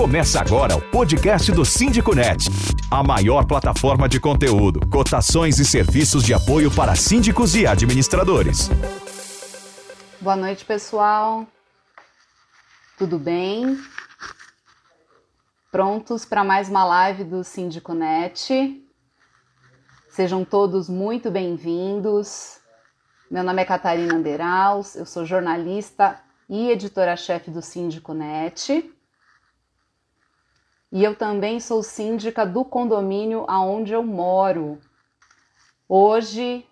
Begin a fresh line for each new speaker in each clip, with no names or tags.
Começa agora o podcast do Síndico Net, a maior plataforma de conteúdo, cotações e serviços de apoio para síndicos e administradores.
Boa noite, pessoal. Tudo bem? Prontos para mais uma live do Síndico Net? Sejam todos muito bem-vindos. Meu nome é Catarina Anderaus, eu sou jornalista e editora-chefe do Síndico Net e eu também sou síndica do condomínio aonde eu moro. Hoje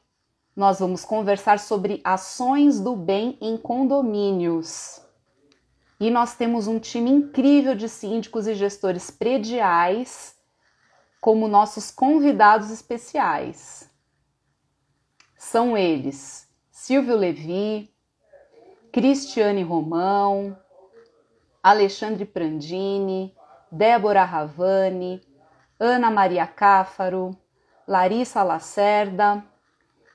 nós vamos conversar sobre ações do bem em condomínios. E nós temos um time incrível de síndicos e gestores prediais como nossos convidados especiais. São eles: Silvio Levi, Cristiane Romão, Alexandre Prandini, Débora Ravani, Ana Maria Cáfaro, Larissa Lacerda,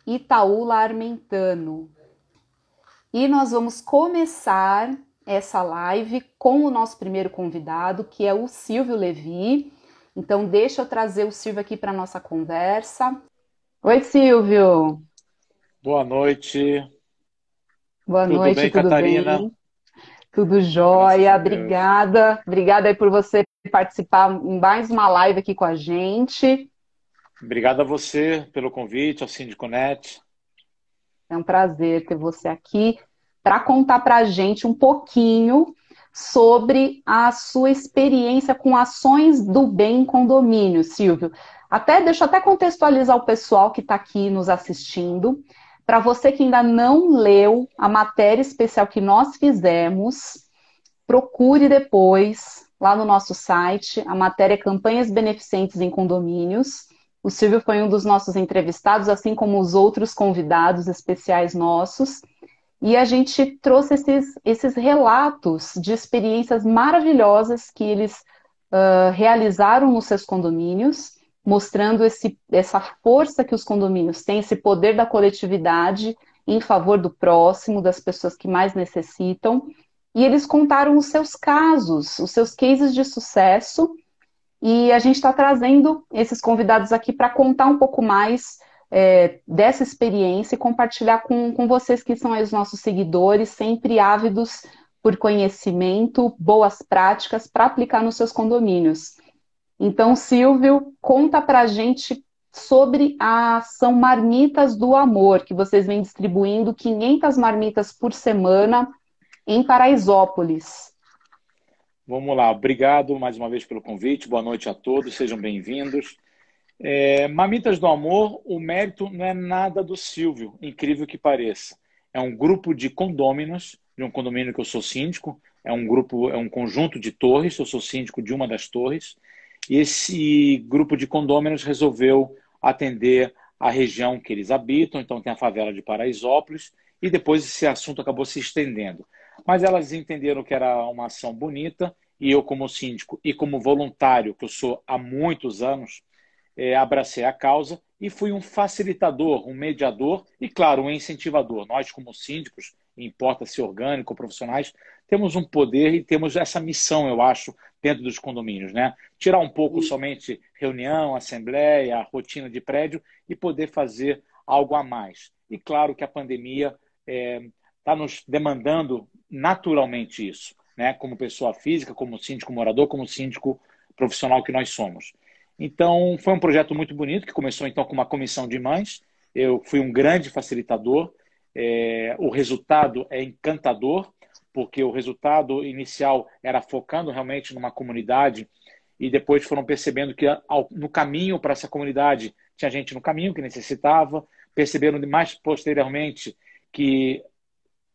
Itaúla Armentano. E nós vamos começar essa live com o nosso primeiro convidado, que é o Silvio Levi. Então, deixa eu trazer o Silvio aqui para nossa conversa. Oi, Silvio.
Boa noite.
Boa
tudo
noite,
bem,
tudo
Catarina?
bem? Tudo jóia, obrigada. Obrigada aí por você participar em mais uma live aqui com a gente.
Obrigado a você pelo convite, ao Síndico Net.
É um prazer ter você aqui para contar para a gente um pouquinho sobre a sua experiência com ações do bem em condomínio, Silvio. Até deixa eu até contextualizar o pessoal que está aqui nos assistindo. Para você que ainda não leu a matéria especial que nós fizemos, procure depois lá no nosso site a matéria Campanhas Beneficentes em Condomínios. O Silvio foi um dos nossos entrevistados, assim como os outros convidados especiais nossos. E a gente trouxe esses, esses relatos de experiências maravilhosas que eles uh, realizaram nos seus condomínios mostrando esse, essa força que os condomínios têm, esse poder da coletividade em favor do próximo, das pessoas que mais necessitam. E eles contaram os seus casos, os seus cases de sucesso. E a gente está trazendo esses convidados aqui para contar um pouco mais é, dessa experiência e compartilhar com, com vocês que são os nossos seguidores, sempre ávidos por conhecimento, boas práticas para aplicar nos seus condomínios. Então, Silvio, conta para a gente sobre a ação Marmitas do Amor, que vocês vêm distribuindo 500 marmitas por semana em Paraisópolis.
Vamos lá, obrigado mais uma vez pelo convite, boa noite a todos, sejam bem-vindos. É, Marmitas do Amor, o mérito não é nada do Silvio, incrível que pareça. É um grupo de condôminos, de um condomínio que eu sou síndico, é um grupo, é um conjunto de torres, eu sou síndico de uma das torres, esse grupo de condôminos resolveu atender a região que eles habitam, então tem a favela de Paraisópolis, e depois esse assunto acabou se estendendo. Mas elas entenderam que era uma ação bonita, e eu, como síndico e como voluntário, que eu sou há muitos anos, é, abracei a causa e fui um facilitador, um mediador e, claro, um incentivador. Nós, como síndicos, importa-se orgânico, profissionais, temos um poder e temos essa missão, eu acho, dentro dos condomínios, né? Tirar um pouco somente reunião, assembleia, rotina de prédio e poder fazer algo a mais. E claro que a pandemia está é, tá nos demandando naturalmente isso, né? Como pessoa física, como síndico morador, como síndico profissional que nós somos. Então, foi um projeto muito bonito que começou então com uma comissão de mães. Eu fui um grande facilitador. É, o resultado é encantador porque o resultado inicial era focando realmente numa comunidade e depois foram percebendo que no caminho para essa comunidade tinha gente no caminho que necessitava, perceberam mais posteriormente que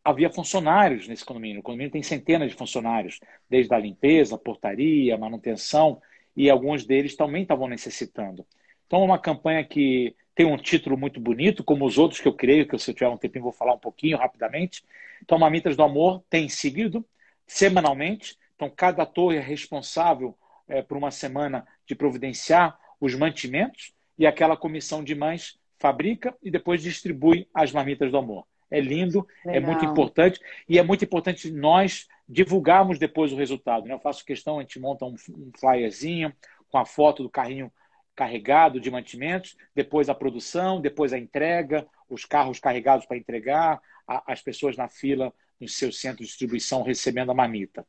havia funcionários nesse condomínio. O condomínio tem centenas de funcionários, desde a limpeza, portaria, manutenção, e alguns deles também estavam necessitando. Então, é uma campanha que tem um título muito bonito, como os outros que eu creio, que se eu tiver um tempinho vou falar um pouquinho rapidamente. Então, Mamitas do Amor tem seguido semanalmente. Então, cada torre é responsável é, por uma semana de providenciar os mantimentos e aquela comissão de mães fabrica e depois distribui as marmitas do amor. É lindo, Legal. é muito importante e é muito importante nós divulgarmos depois o resultado. Né? Eu faço questão, a gente monta um, um flyerzinho com a foto do carrinho carregado de mantimentos, depois a produção, depois a entrega, os carros carregados para entregar, a, as pessoas na fila nos seus centros de distribuição recebendo a mamita.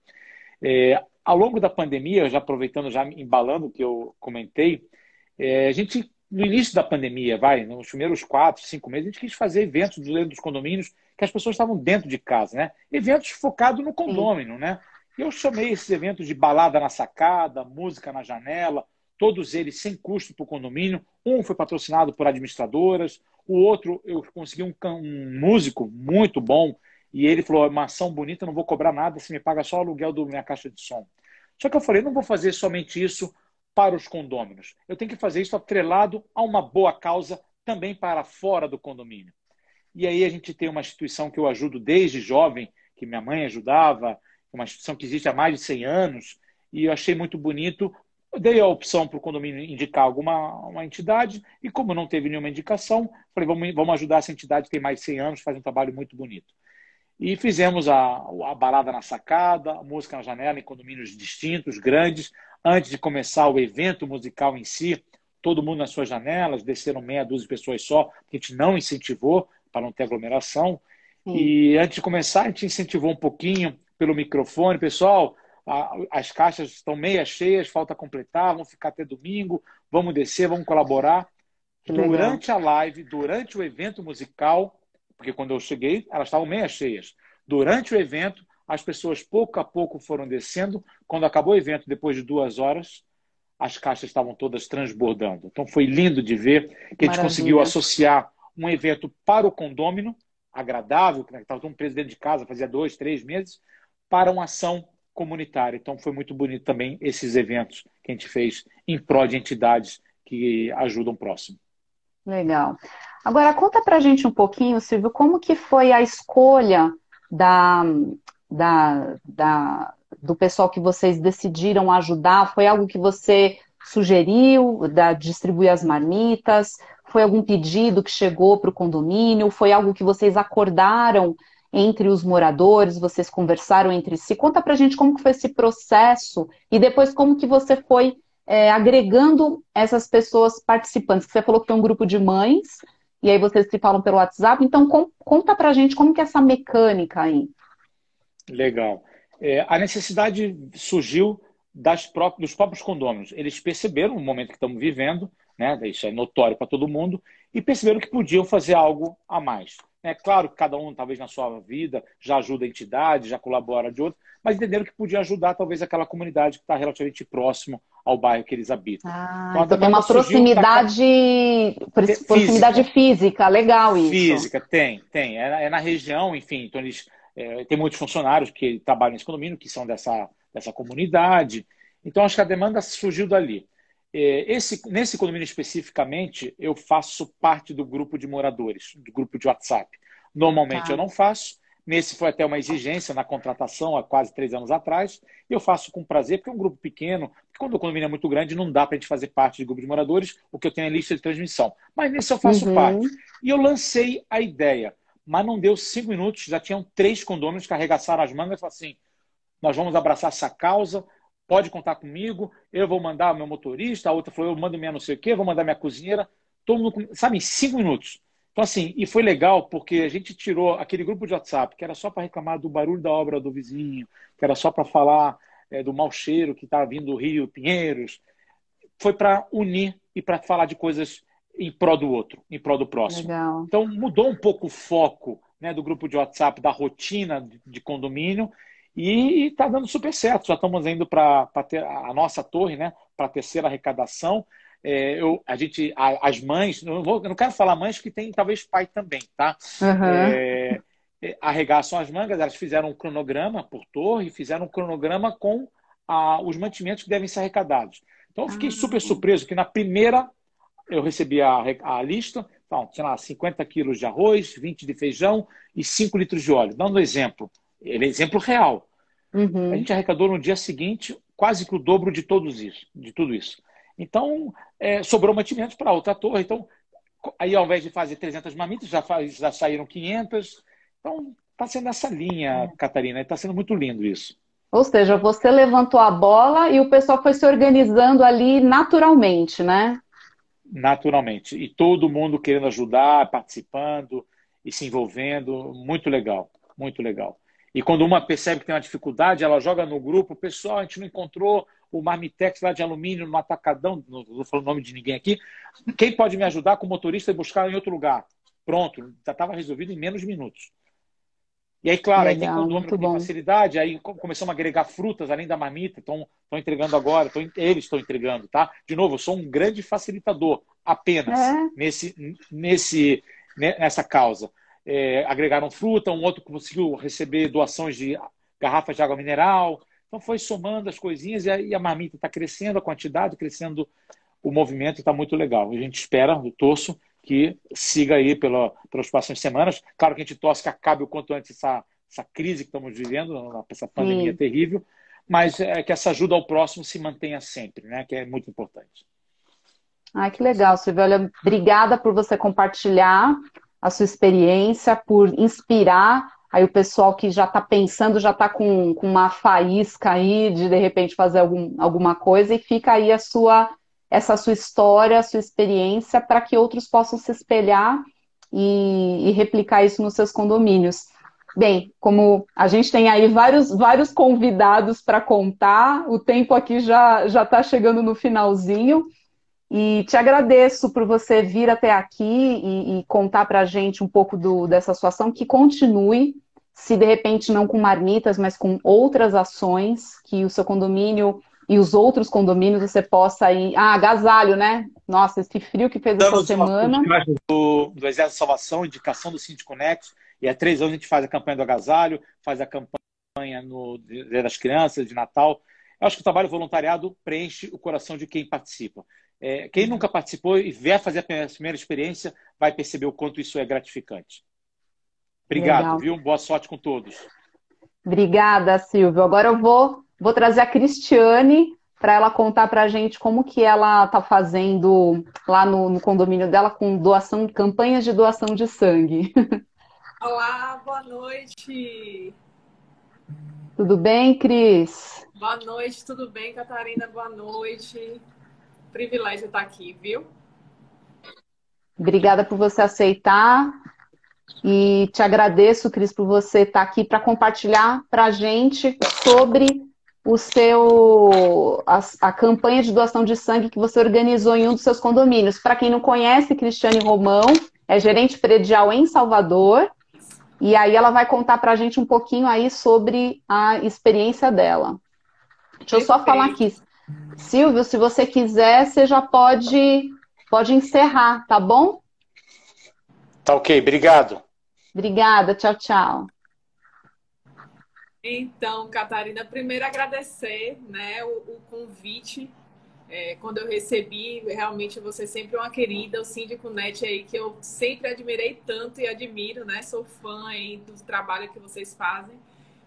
É, ao longo da pandemia, já aproveitando, já embalando o que eu comentei, é, a gente, no início da pandemia, vai, nos primeiros quatro, cinco meses, a gente quis fazer eventos dentro dos condomínios que as pessoas estavam dentro de casa, né? Eventos focados no condomínio, né? E eu chamei esses eventos de balada na sacada, música na janela, todos eles sem custo para o condomínio. Um foi patrocinado por administradoras, o outro eu consegui um, um músico muito bom e ele falou: uma ação bonita, não vou cobrar nada, se me paga só o aluguel da minha caixa de som. Só que eu falei: não vou fazer somente isso para os condôminos. Eu tenho que fazer isso atrelado a uma boa causa também para fora do condomínio. E aí a gente tem uma instituição que eu ajudo desde jovem, que minha mãe ajudava, uma instituição que existe há mais de 100 anos, e eu achei muito bonito. Eu dei a opção para o condomínio indicar alguma uma entidade, e como não teve nenhuma indicação, falei, vamos, vamos ajudar essa entidade, tem mais de 100 anos, faz um trabalho muito bonito. E fizemos a, a balada na sacada, a música na janela, em condomínios distintos, grandes. Antes de começar o evento musical em si, todo mundo nas suas janelas, desceram meia dúzia de pessoas só, que a gente não incentivou, para não ter aglomeração. E antes de começar, a gente incentivou um pouquinho pelo microfone, pessoal. As caixas estão meia cheias, falta completar, vão ficar até domingo, vamos descer, vamos colaborar. durante a live, durante o evento musical, porque quando eu cheguei, elas estavam meia cheias. Durante o evento, as pessoas pouco a pouco foram descendo. Quando acabou o evento, depois de duas horas, as caixas estavam todas transbordando. Então foi lindo de ver que a gente conseguiu associar um evento para o condômino, agradável, que estava todo preso dentro de casa, fazia dois, três meses, para uma ação comunitária. Então foi muito bonito também esses eventos que a gente fez em prol de entidades que ajudam o próximo.
Legal. Agora conta para a gente um pouquinho, Silvio, como que foi a escolha da, da, da, do pessoal que vocês decidiram ajudar? Foi algo que você sugeriu, da distribuir as marmitas? Foi algum pedido que chegou para o condomínio? Foi algo que vocês acordaram entre os moradores? Vocês conversaram entre si? Conta para a gente como que foi esse processo e depois como que você foi é, agregando essas pessoas participantes. Você falou que foi um grupo de mães e aí vocês se falam pelo WhatsApp. Então com, conta para a gente como que é essa mecânica aí.
Legal. É, a necessidade surgiu próprias, dos próprios condôminos. Eles perceberam o momento que estamos vivendo né? Isso é notório para todo mundo, e perceberam que podiam fazer algo a mais. É claro que cada um, talvez na sua vida, já ajuda a entidade, já colabora de outro, mas entenderam que podia ajudar talvez aquela comunidade que está relativamente próximo ao bairro que eles habitam.
Ah, então, então tem uma proximidade, física. proximidade física, legal isso.
Física, tem, tem. É, é na região, enfim, então eles é, tem muitos funcionários que trabalham nesse condomínio, que são dessa, dessa comunidade. Então, acho que a demanda surgiu dali. É, esse, nesse condomínio especificamente, eu faço parte do grupo de moradores, do grupo de WhatsApp. Normalmente tá. eu não faço. Nesse foi até uma exigência na contratação há quase três anos atrás. Eu faço com prazer, porque é um grupo pequeno. Porque quando o condomínio é muito grande, não dá para a gente fazer parte do grupo de moradores, o que eu tenho é lista de transmissão. Mas nesse eu faço uhum. parte. E eu lancei a ideia. Mas não deu cinco minutos, já tinham três condôminos que arregaçaram as mangas e falaram assim: nós vamos abraçar essa causa, pode contar comigo, eu vou mandar o meu motorista, a outra falou, eu mando minha não sei o quê, vou mandar minha cozinheira, todo mundo, sabe, em cinco minutos. Então, assim, e foi legal porque a gente tirou aquele grupo de WhatsApp que era só para reclamar do barulho da obra do vizinho, que era só para falar é, do mau cheiro que estava vindo do Rio Pinheiros, foi para unir e para falar de coisas em prol do outro, em prol do próximo. Legal. Então, mudou um pouco o foco né, do grupo de WhatsApp, da rotina de condomínio, e está dando super certo. Já estamos indo para a nossa torre, né? Para a terceira arrecadação. É, eu, a gente, a, as mães, não, vou, não quero falar mães que tem talvez pai também, tá? Uhum. É, arregaçam as mangas, elas fizeram um cronograma por torre, fizeram um cronograma com a, os mantimentos que devem ser arrecadados. Então eu fiquei ah. super surpreso que na primeira eu recebi a, a lista, então, tinha lá 50 quilos de arroz, 20 de feijão e 5 litros de óleo. Dando um exemplo, ele é exemplo real. Uhum. A gente arrecadou no dia seguinte quase que o dobro de, todos isso, de tudo isso. Então, é, sobrou mantimentos para outra torre. Então, aí ao invés de fazer 300 mamitas, já, faz, já saíram 500. Então, tá sendo nessa linha, é. Catarina, está sendo muito lindo isso.
Ou seja, você levantou a bola e o pessoal foi se organizando ali naturalmente, né?
Naturalmente. E todo mundo querendo ajudar, participando e se envolvendo. Muito legal, muito legal. E quando uma percebe que tem uma dificuldade, ela joga no grupo, pessoal, a gente não encontrou o Marmitex lá de alumínio no atacadão, não vou falar o nome de ninguém aqui. Quem pode me ajudar com o motorista e buscar em outro lugar? Pronto, já estava resolvido em menos minutos. E aí, claro, Legal, aí tem condomínio tem facilidade, aí começamos a agregar frutas além da marmita, estão entregando agora, tão, eles estão entregando, tá? De novo, eu sou um grande facilitador apenas é. nesse, nesse, nessa causa. É, agregaram fruta, um outro conseguiu receber doações de garrafas de água mineral. Então foi somando as coisinhas e a, e a marmita está crescendo, a quantidade crescendo, o movimento está muito legal. A gente espera, eu torço, que siga aí pela, pelas próximas semanas. Claro que a gente torce que acabe o quanto antes essa, essa crise que estamos vivendo, essa pandemia terrível, mas é que essa ajuda ao próximo se mantenha sempre, né? que é muito importante.
Ai, que legal, Silvia. Olha, obrigada por você compartilhar a sua experiência, por inspirar aí o pessoal que já está pensando, já está com, com uma faísca aí de de repente fazer algum, alguma coisa e fica aí a sua essa sua história, a sua experiência, para que outros possam se espelhar e, e, replicar isso nos seus condomínios. Bem, como a gente tem aí vários, vários convidados para contar, o tempo aqui já já está chegando no finalzinho. E te agradeço por você vir até aqui e, e contar para a gente um pouco do, dessa situação, que continue, se de repente não com marmitas, mas com outras ações que o seu condomínio e os outros condomínios você possa ir. Ah, agasalho, né? Nossa, esse frio que fez essa semana.
Do, do Exército de Salvação, indicação do Síndico Nex, e há três anos a gente faz a campanha do agasalho, faz a campanha no Dia das Crianças, de Natal. Eu acho que o trabalho voluntariado preenche o coração de quem participa. É, quem nunca participou e vier fazer a primeira experiência vai perceber o quanto isso é gratificante. Obrigado, Legal. viu? Boa sorte com todos.
Obrigada, Silvio. Agora eu vou Vou trazer a Cristiane para ela contar para a gente como que ela está fazendo lá no, no, condomínio dela com doação, campanhas de doação de sangue.
Olá, boa noite.
Tudo bem, Cris?
Boa noite, tudo bem, Catarina? Boa noite. Privilégio estar aqui, viu?
Obrigada por você aceitar. E te agradeço, Cris, por você estar aqui para compartilhar para a gente sobre o seu a, a, campanha de doação de sangue que você organizou em um dos seus condomínios. Para quem não conhece, Cristiane Romão é gerente predial em Salvador. E aí ela vai contar para a gente um pouquinho aí sobre a experiência dela. Deixa eu só falar aqui. Silvio, se você quiser, você já pode, pode encerrar, tá bom?
Tá ok, obrigado.
Obrigada, tchau, tchau.
Então, Catarina, primeiro agradecer né, o, o convite. É, quando eu recebi, realmente você sempre é uma querida, o Síndico Net aí, que eu sempre admirei tanto e admiro, né? Sou fã aí do trabalho que vocês fazem.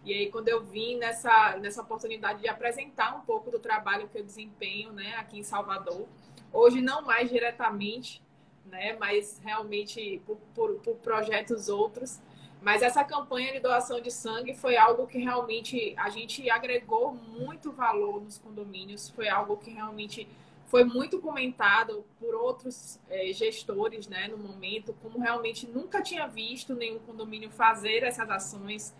E aí, quando eu vim nessa, nessa oportunidade de apresentar um pouco do trabalho que eu desempenho né, aqui em Salvador, hoje não mais diretamente, né, mas realmente por, por, por projetos outros, mas essa campanha de doação de sangue foi algo que realmente a gente agregou muito valor nos condomínios, foi algo que realmente foi muito comentado por outros é, gestores né, no momento, como realmente nunca tinha visto nenhum condomínio fazer essas ações.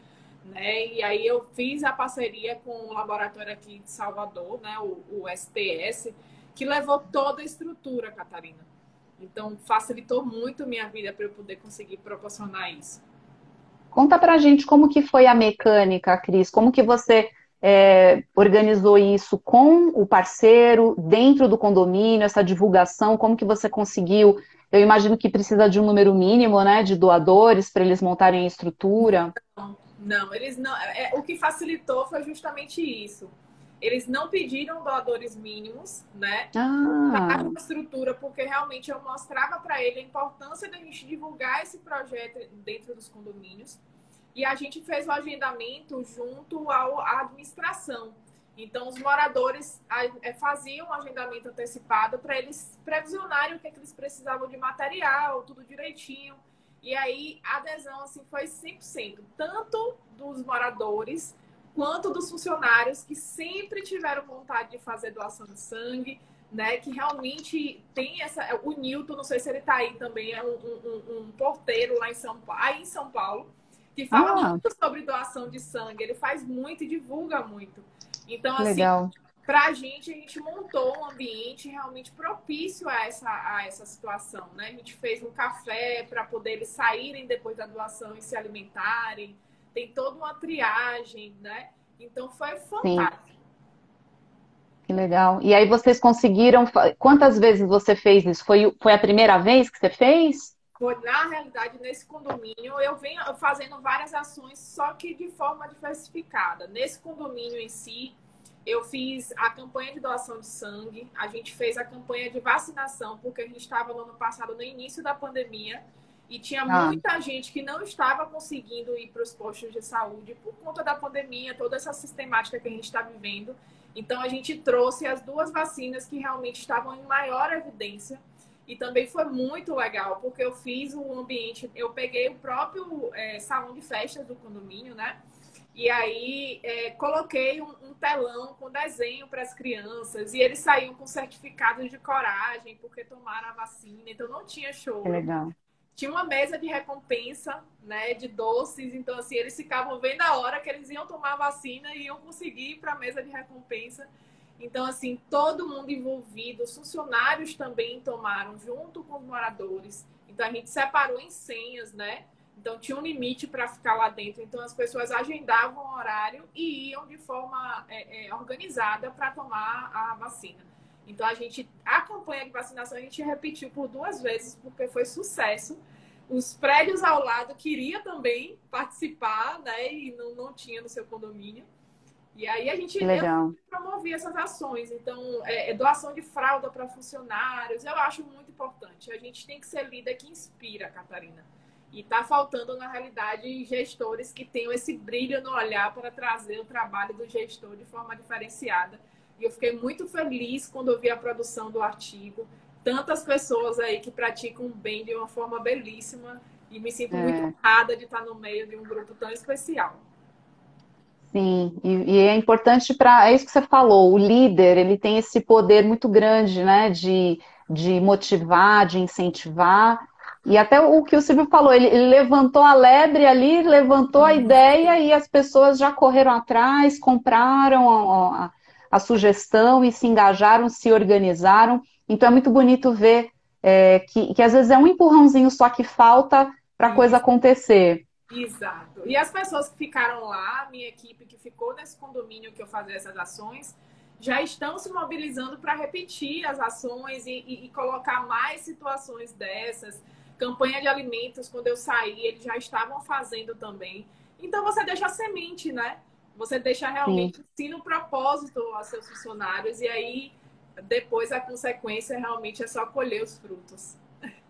Né? E aí eu fiz a parceria com o laboratório aqui de Salvador, né, o, o STS, que levou toda a estrutura, Catarina. Então facilitou muito minha vida para eu poder conseguir proporcionar isso.
Conta pra gente como que foi a mecânica, Cris, como que você é, organizou isso com o parceiro, dentro do condomínio, essa divulgação, como que você conseguiu? Eu imagino que precisa de um número mínimo, né, de doadores para eles montarem a estrutura.
Não, não eles não. É, o que facilitou foi justamente isso. Eles não pediram doadores mínimos, né? Ah. a estrutura, porque realmente eu mostrava para ele a importância da gente divulgar esse projeto dentro dos condomínios. E a gente fez o agendamento junto à administração. Então, os moradores é, faziam um agendamento antecipado para eles previsionarem o que, é que eles precisavam de material, tudo direitinho. E aí a adesão assim foi 100%, tanto dos moradores quanto dos funcionários que sempre tiveram vontade de fazer doação de sangue, né? Que realmente tem essa. O Nilton, não sei se ele está aí também, é um, um, um, porteiro lá em São Paulo, aí em São Paulo, que fala ah. muito sobre doação de sangue. Ele faz muito e divulga muito. Então, assim, Legal. Para a gente, a gente montou um ambiente realmente propício a essa, a essa situação, né? A gente fez um café para poder eles saírem depois da doação e se alimentarem. Tem toda uma triagem, né? Então foi fantástico. Sim.
Que legal. E aí vocês conseguiram. Quantas vezes você fez isso? Foi, foi a primeira vez que você fez?
Na realidade, nesse condomínio, eu venho fazendo várias ações, só que de forma diversificada. Nesse condomínio em si, eu fiz a campanha de doação de sangue, a gente fez a campanha de vacinação, porque a gente estava no ano passado, no início da pandemia, e tinha ah. muita gente que não estava conseguindo ir para os postos de saúde por conta da pandemia, toda essa sistemática que a gente está vivendo. Então, a gente trouxe as duas vacinas que realmente estavam em maior evidência. E também foi muito legal, porque eu fiz o ambiente, eu peguei o próprio é, salão de festas do condomínio, né? E aí é, coloquei um, um, telão com desenho para as crianças e eles saíam com certificados de coragem porque tomaram a vacina, então não tinha show.
legal.
Tinha uma mesa de recompensa, né, de doces, então assim eles ficavam vendo a hora que eles iam tomar a vacina e iam conseguir ir para a mesa de recompensa. Então assim todo mundo envolvido, os funcionários também tomaram junto com os moradores. Então a gente separou em senhas, né? Então tinha um limite para ficar lá dentro. Então as pessoas agendavam o horário e iam de forma é, é, organizada para tomar a vacina. Então a gente, a campanha de vacinação a gente repetiu por duas vezes porque foi sucesso. Os prédios ao lado queriam também participar, né? E não, não tinha no seu condomínio. E aí a gente promovia essas ações. Então, é, é doação de fralda para funcionários, eu acho muito importante. A gente tem que ser líder que inspira, Catarina. E está faltando, na realidade, gestores que tenham esse brilho no olhar para trazer o trabalho do gestor de forma diferenciada. E eu fiquei muito feliz quando eu vi a produção do artigo. Tantas pessoas aí que praticam bem de uma forma belíssima. E me sinto é. muito honrada de estar no meio de um grupo tão especial.
Sim, e, e é importante para. É isso que você falou, o líder ele tem esse poder muito grande, né? De, de motivar, de incentivar e até o que o Silvio falou, ele, ele levantou a lebre ali, levantou a uhum. ideia e as pessoas já correram atrás, compraram a, a, a sugestão e se engajaram, se organizaram. Então é muito bonito ver é, que, que às vezes é um empurrãozinho só que falta para a coisa acontecer.
Exato. E as pessoas que ficaram lá, minha equipe que ficou nesse condomínio que eu fazia essas ações, já estão se mobilizando para repetir as ações e, e, e, colocar mais situações dessas. Campanha de alimentos, quando eu saí, eles já estavam fazendo também. Então você deixa a semente, né? Você deixa realmente sim, sim no propósito aos seus funcionários e aí depois a consequência realmente é só colher os frutos.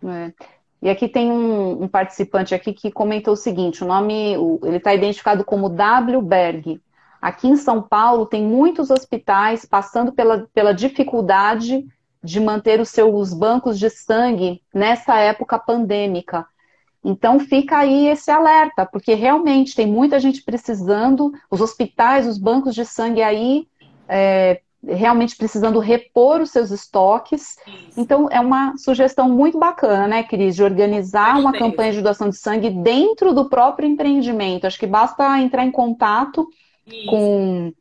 É. E aqui tem um, um, participante aqui que comentou o seguinte: o nome, ele está identificado como W. Berg. Aqui em São Paulo tem muitos hospitais passando pela, pela dificuldade de manter os seus bancos de sangue nessa época pandêmica. Então fica aí esse alerta, porque realmente tem muita gente precisando, os hospitais, os bancos de sangue aí é, realmente precisando repor os seus estoques. Isso. Então é uma sugestão muito bacana, né, Cris, de organizar uma campanha de doação de sangue dentro do próprio empreendimento. Acho que basta entrar em contato Isso. com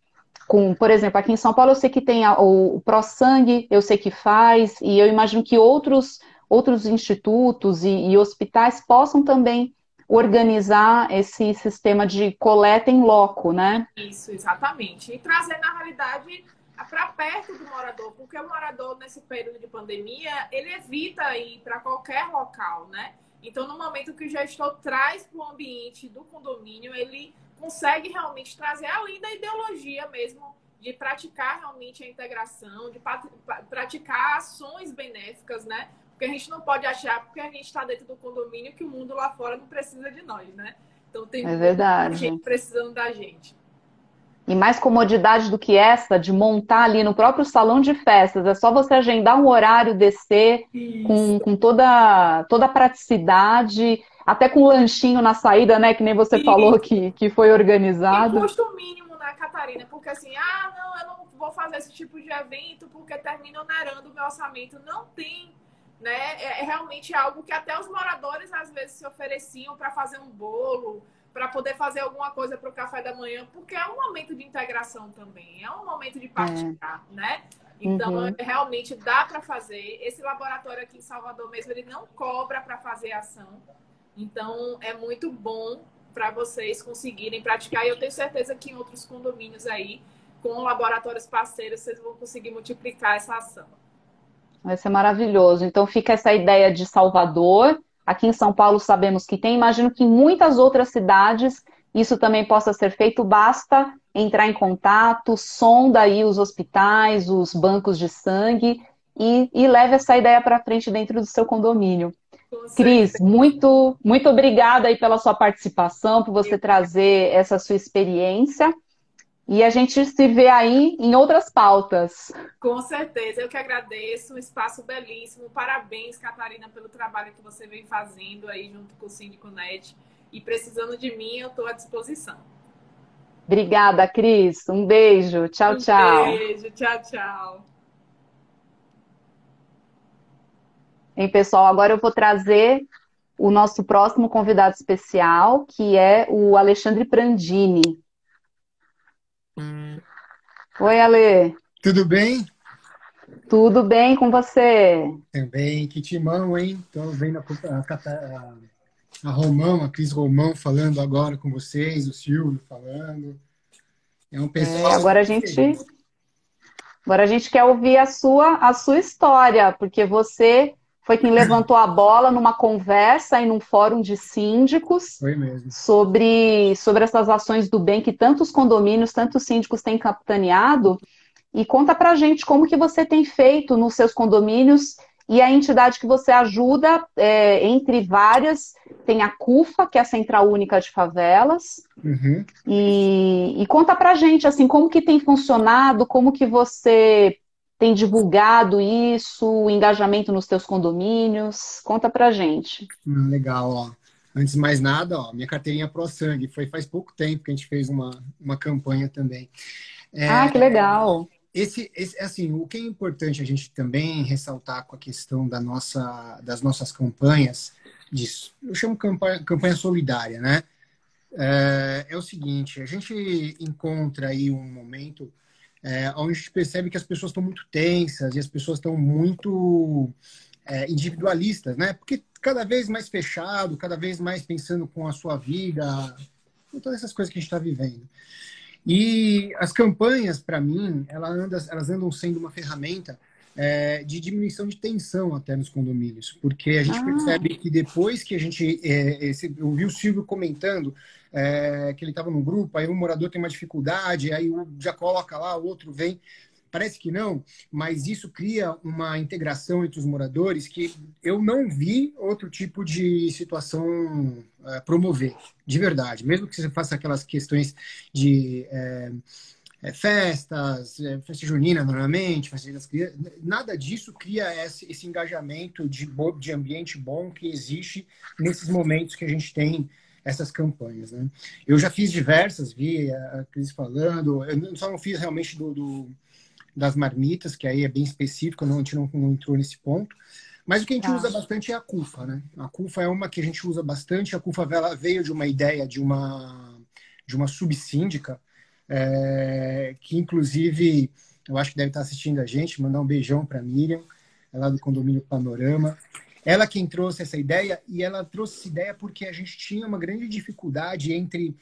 com, por exemplo, aqui em São Paulo eu sei que tem a, o, o ProSangue, eu sei que faz, e eu imagino que outros, outros institutos e, e hospitais possam também organizar esse sistema de coleta em loco, né?
Isso, exatamente. E trazer, na realidade, para perto do morador, porque o morador, nesse período de pandemia, ele evita ir para qualquer local, né? Então, no momento que o gestor traz para o ambiente do condomínio, ele consegue realmente trazer, além da ideologia mesmo, de praticar realmente a integração, de praticar ações benéficas, né? Porque a gente não pode achar, porque a gente está dentro do condomínio, que o mundo lá fora não precisa de nós, né? Então tem
é verdade.
gente precisando da gente.
E mais comodidade do que essa, de montar ali no próprio salão de festas. É só você agendar um horário, descer com, com toda, toda a praticidade até com lanchinho na saída, né? Que nem você falou que, que foi organizado.
E custo mínimo, né, Catarina? Porque assim, ah, não, eu não vou fazer esse tipo de evento porque termina onerando o meu orçamento. Não tem né? É, é realmente algo que até os moradores às vezes se ofereciam para fazer um bolo, para poder fazer alguma coisa para o café da manhã, porque é um momento de integração também, é um momento de partilhar, é. né? Então, uhum. realmente dá para fazer. Esse laboratório aqui em Salvador mesmo, ele não cobra para fazer ação. Então, é muito bom para vocês conseguirem praticar. E eu tenho certeza que em outros condomínios aí, com laboratórios parceiros, vocês vão conseguir multiplicar essa ação.
Vai ser maravilhoso. Então fica essa ideia de Salvador. Aqui em São Paulo sabemos que tem, imagino que em muitas outras cidades isso também possa ser feito, basta entrar em contato, sonda aí os hospitais, os bancos de sangue e, e leve essa ideia para frente dentro do seu condomínio. Cris, muito, muito obrigada aí pela sua participação, por você trazer essa sua experiência. E a gente se vê aí em outras pautas.
Com certeza, eu que agradeço, um espaço belíssimo. Parabéns, Catarina, pelo trabalho que você vem fazendo aí junto com o Síndico Net. E precisando de mim, eu estou à disposição.
Obrigada, Cris. Um beijo. Tchau, um tchau.
Um beijo. Tchau, tchau.
Bem, pessoal, agora eu vou trazer o nosso próximo convidado especial, que é o Alexandre Prandini. Oi, Ale.
Tudo bem?
Tudo bem com você?
Também, que timão, hein? Estou vendo a, a, a, Romão, a Cris Romão falando agora com vocês, o Silvio falando.
É um pessoal. É, agora a gente. Agora a gente quer ouvir a sua, a sua história, porque você foi quem levantou a bola numa conversa e num fórum de síndicos sobre, sobre essas ações do bem que tantos condomínios, tantos síndicos têm capitaneado. E conta pra gente como que você tem feito nos seus condomínios e a entidade que você ajuda, é, entre várias, tem a CUFA, que é a Central Única de Favelas. Uhum. E, e conta pra gente, assim, como que tem funcionado, como que você tem divulgado isso, o engajamento nos teus condomínios? Conta pra gente.
Hum, legal, ó. Antes de mais nada, ó, minha carteirinha Pro Sangue. Foi faz pouco tempo que a gente fez uma, uma campanha também.
É, ah, que legal.
Esse, esse, assim, o que é importante a gente também ressaltar com a questão da nossa, das nossas campanhas, de, eu chamo campanha, campanha solidária, né? É, é o seguinte, a gente encontra aí um momento é, onde a gente percebe que as pessoas estão muito tensas e as pessoas estão muito é, individualistas, né? Porque cada vez mais fechado, cada vez mais pensando com a sua vida, todas essas coisas que a gente está vivendo. E as campanhas, para mim, elas andam, elas andam sendo uma ferramenta é, de diminuição de tensão até nos condomínios, porque a gente ah. percebe que depois que a gente é, esse, eu vi o Silvio comentando é, que ele estava no grupo, aí um morador tem uma dificuldade, aí já coloca lá, o outro vem. Parece que não, mas isso cria uma integração entre os moradores que eu não vi outro tipo de situação é, promover, de verdade. Mesmo que você faça aquelas questões de é, festas, é, festa junina normalmente, festa das crianças, nada disso cria esse, esse engajamento de, de ambiente bom que existe nesses momentos que a gente tem essas campanhas. Né? Eu já fiz diversas, vi a Cris falando, eu só não fiz realmente do, do, das marmitas, que aí é bem específico, não, a gente não, não entrou nesse ponto. Mas o que a gente ah. usa bastante é a CUFA, né? A CUFA é uma que a gente usa bastante. A CUFA veio de uma ideia de uma, de uma subsíndica, é, que inclusive eu acho que deve estar assistindo a gente, mandar um beijão para Miriam, é lá do condomínio Panorama. Ela quem trouxe essa ideia, e ela trouxe essa ideia porque a gente tinha uma grande dificuldade entre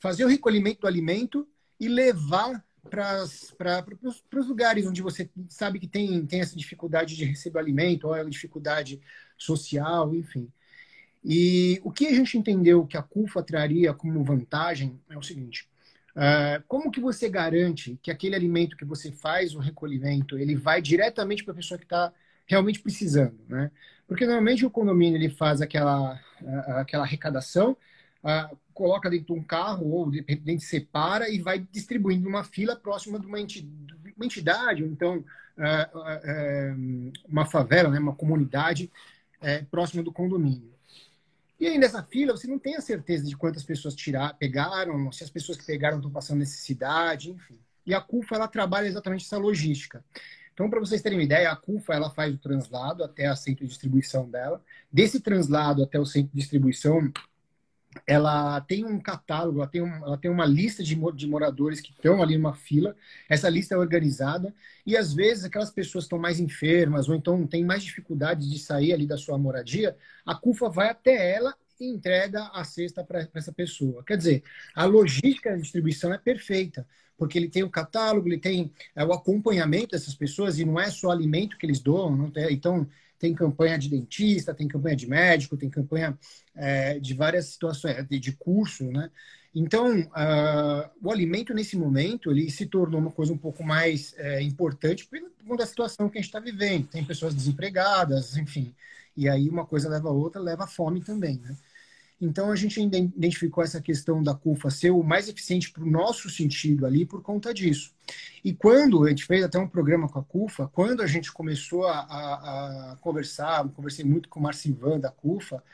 fazer o recolhimento do alimento e levar para os lugares onde você sabe que tem, tem essa dificuldade de receber alimento, ou é dificuldade social, enfim. E o que a gente entendeu que a CUFA traria como vantagem é o seguinte: como que você garante que aquele alimento que você faz o recolhimento ele vai diretamente para a pessoa que está realmente precisando, né? Porque normalmente o condomínio ele faz aquela, aquela arrecadação, uh, coloca dentro de um carro ou de repente separa e vai distribuindo uma fila próxima de uma entidade, ou então uh, uma favela, né, uma comunidade próxima do condomínio. E aí nessa fila você não tem a certeza de quantas pessoas tirar, pegaram, se as pessoas que pegaram estão passando necessidade, enfim. E a CUFA ela trabalha exatamente essa logística. Então, para vocês terem uma ideia, a CUFA ela faz o translado até a centro de distribuição dela. Desse translado até o centro de distribuição, ela tem um catálogo, ela tem, um, ela tem uma lista de, de moradores que estão ali numa fila. Essa lista é organizada e às vezes aquelas pessoas estão mais enfermas ou então têm mais dificuldade de sair ali da sua moradia, a CUFA vai até ela e entrega a cesta para essa pessoa. Quer dizer, a logística da distribuição é perfeita porque ele tem o catálogo, ele tem é, o acompanhamento dessas pessoas e não é só alimento que eles doam, tem, então tem campanha de dentista, tem campanha de médico, tem campanha é, de várias situações, de, de curso, né? Então, uh, o alimento nesse momento ele se tornou uma coisa um pouco mais é, importante por conta da situação que a gente está vivendo. Tem pessoas desempregadas, enfim. E aí uma coisa leva a outra, leva a fome também, né? Então, a gente identificou essa questão da CUFA ser o mais eficiente para o nosso sentido ali por conta disso. E quando a gente fez até um programa com a CUFA, quando a gente começou a, a, a conversar, conversei muito com o Marcivan da CUFA,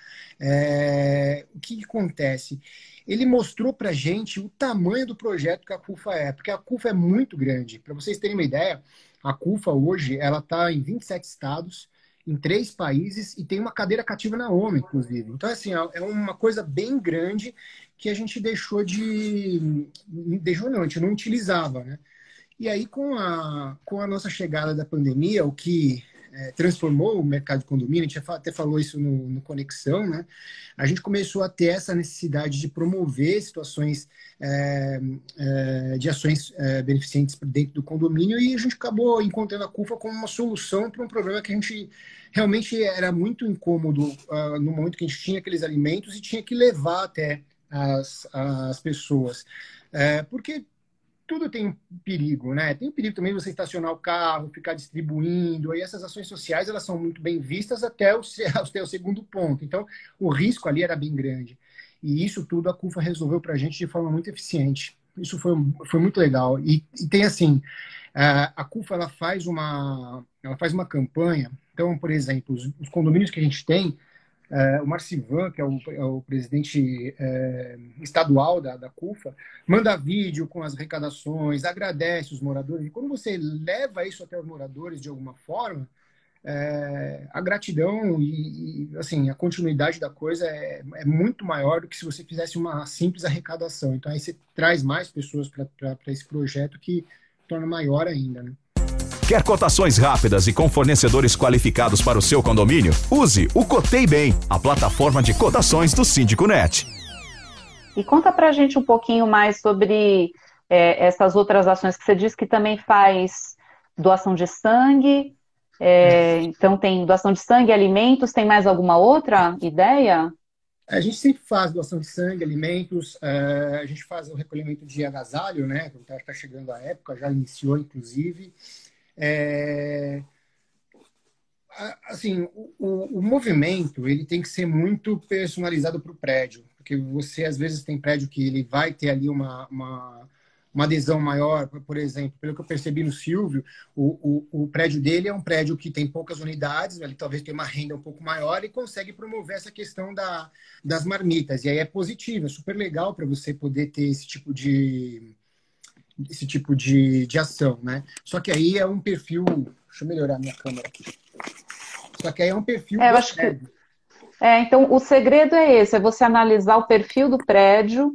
é, o que, que acontece? Ele mostrou para a gente o tamanho do projeto que a CUFA é, porque a CUFA é muito grande. Para vocês terem uma ideia, a CUFA hoje ela está em 27 estados, em três países e tem uma cadeira cativa na ONU, inclusive. Então, assim, é uma coisa bem grande que a gente deixou de. Deixou não, a gente não utilizava, né? E aí, com a, com a nossa chegada da pandemia, o que é, transformou o mercado de condomínio, a gente até falou isso no, no, Conexão, né? A gente começou a ter essa necessidade de promover situações é, é, de ações é, beneficentes dentro do condomínio e a gente acabou encontrando a CUFA como uma solução para um problema que a gente realmente era muito incômodo uh, no momento que a gente tinha aqueles alimentos e tinha que levar até as, as pessoas. É, porque tudo tem perigo, né? Tem perigo também você estacionar o carro, ficar distribuindo. Aí essas ações sociais elas são muito bem vistas até o, até o segundo ponto. Então, o risco ali era bem grande. E isso tudo a CUFA resolveu para a gente de forma muito eficiente. Isso foi, foi muito legal. E, e tem assim, a CUFA ela faz uma ela faz uma campanha. Então, por exemplo, os, os condomínios que a gente tem, é, o Marcivan, que é o, é o presidente é, estadual da, da CUFA, manda vídeo com as arrecadações, agradece os moradores. E quando você leva isso até os moradores de alguma forma, é, a gratidão e, e, assim a continuidade da coisa é, é, muito maior do que se você fizesse uma simples arrecadação. Então aí você traz mais pessoas para esse projeto que torna maior ainda. Né?
Quer cotações rápidas e com fornecedores qualificados para o seu condomínio? Use o Cotei Bem, a plataforma de cotações do Síndico Net.
E conta pra gente um pouquinho mais sobre é, essas outras ações que você disse que também faz doação de sangue. É, então tem doação de sangue, alimentos, tem mais alguma outra ideia?
A gente sempre faz doação de sangue, alimentos, uh, a gente faz o recolhimento de agasalho, né? Está tá chegando a época, já iniciou, inclusive. É, assim, o, o, movimento ele tem que ser muito personalizado para o prédio, porque você às vezes tem prédio que ele vai ter ali uma, uma, uma adesão maior, por exemplo, pelo que eu percebi no Silvio, o, o, o, prédio dele é um prédio que tem poucas unidades, ele talvez tenha uma renda um pouco maior e consegue promover essa questão da, das marmitas. E aí é positivo, é super legal para você poder ter esse tipo de, esse tipo de, de ação, né? Só que aí é um perfil. Deixa eu melhorar minha câmera aqui. Só que aí é um perfil.
É, eu acho que... é, então o segredo é esse: é você analisar o perfil do prédio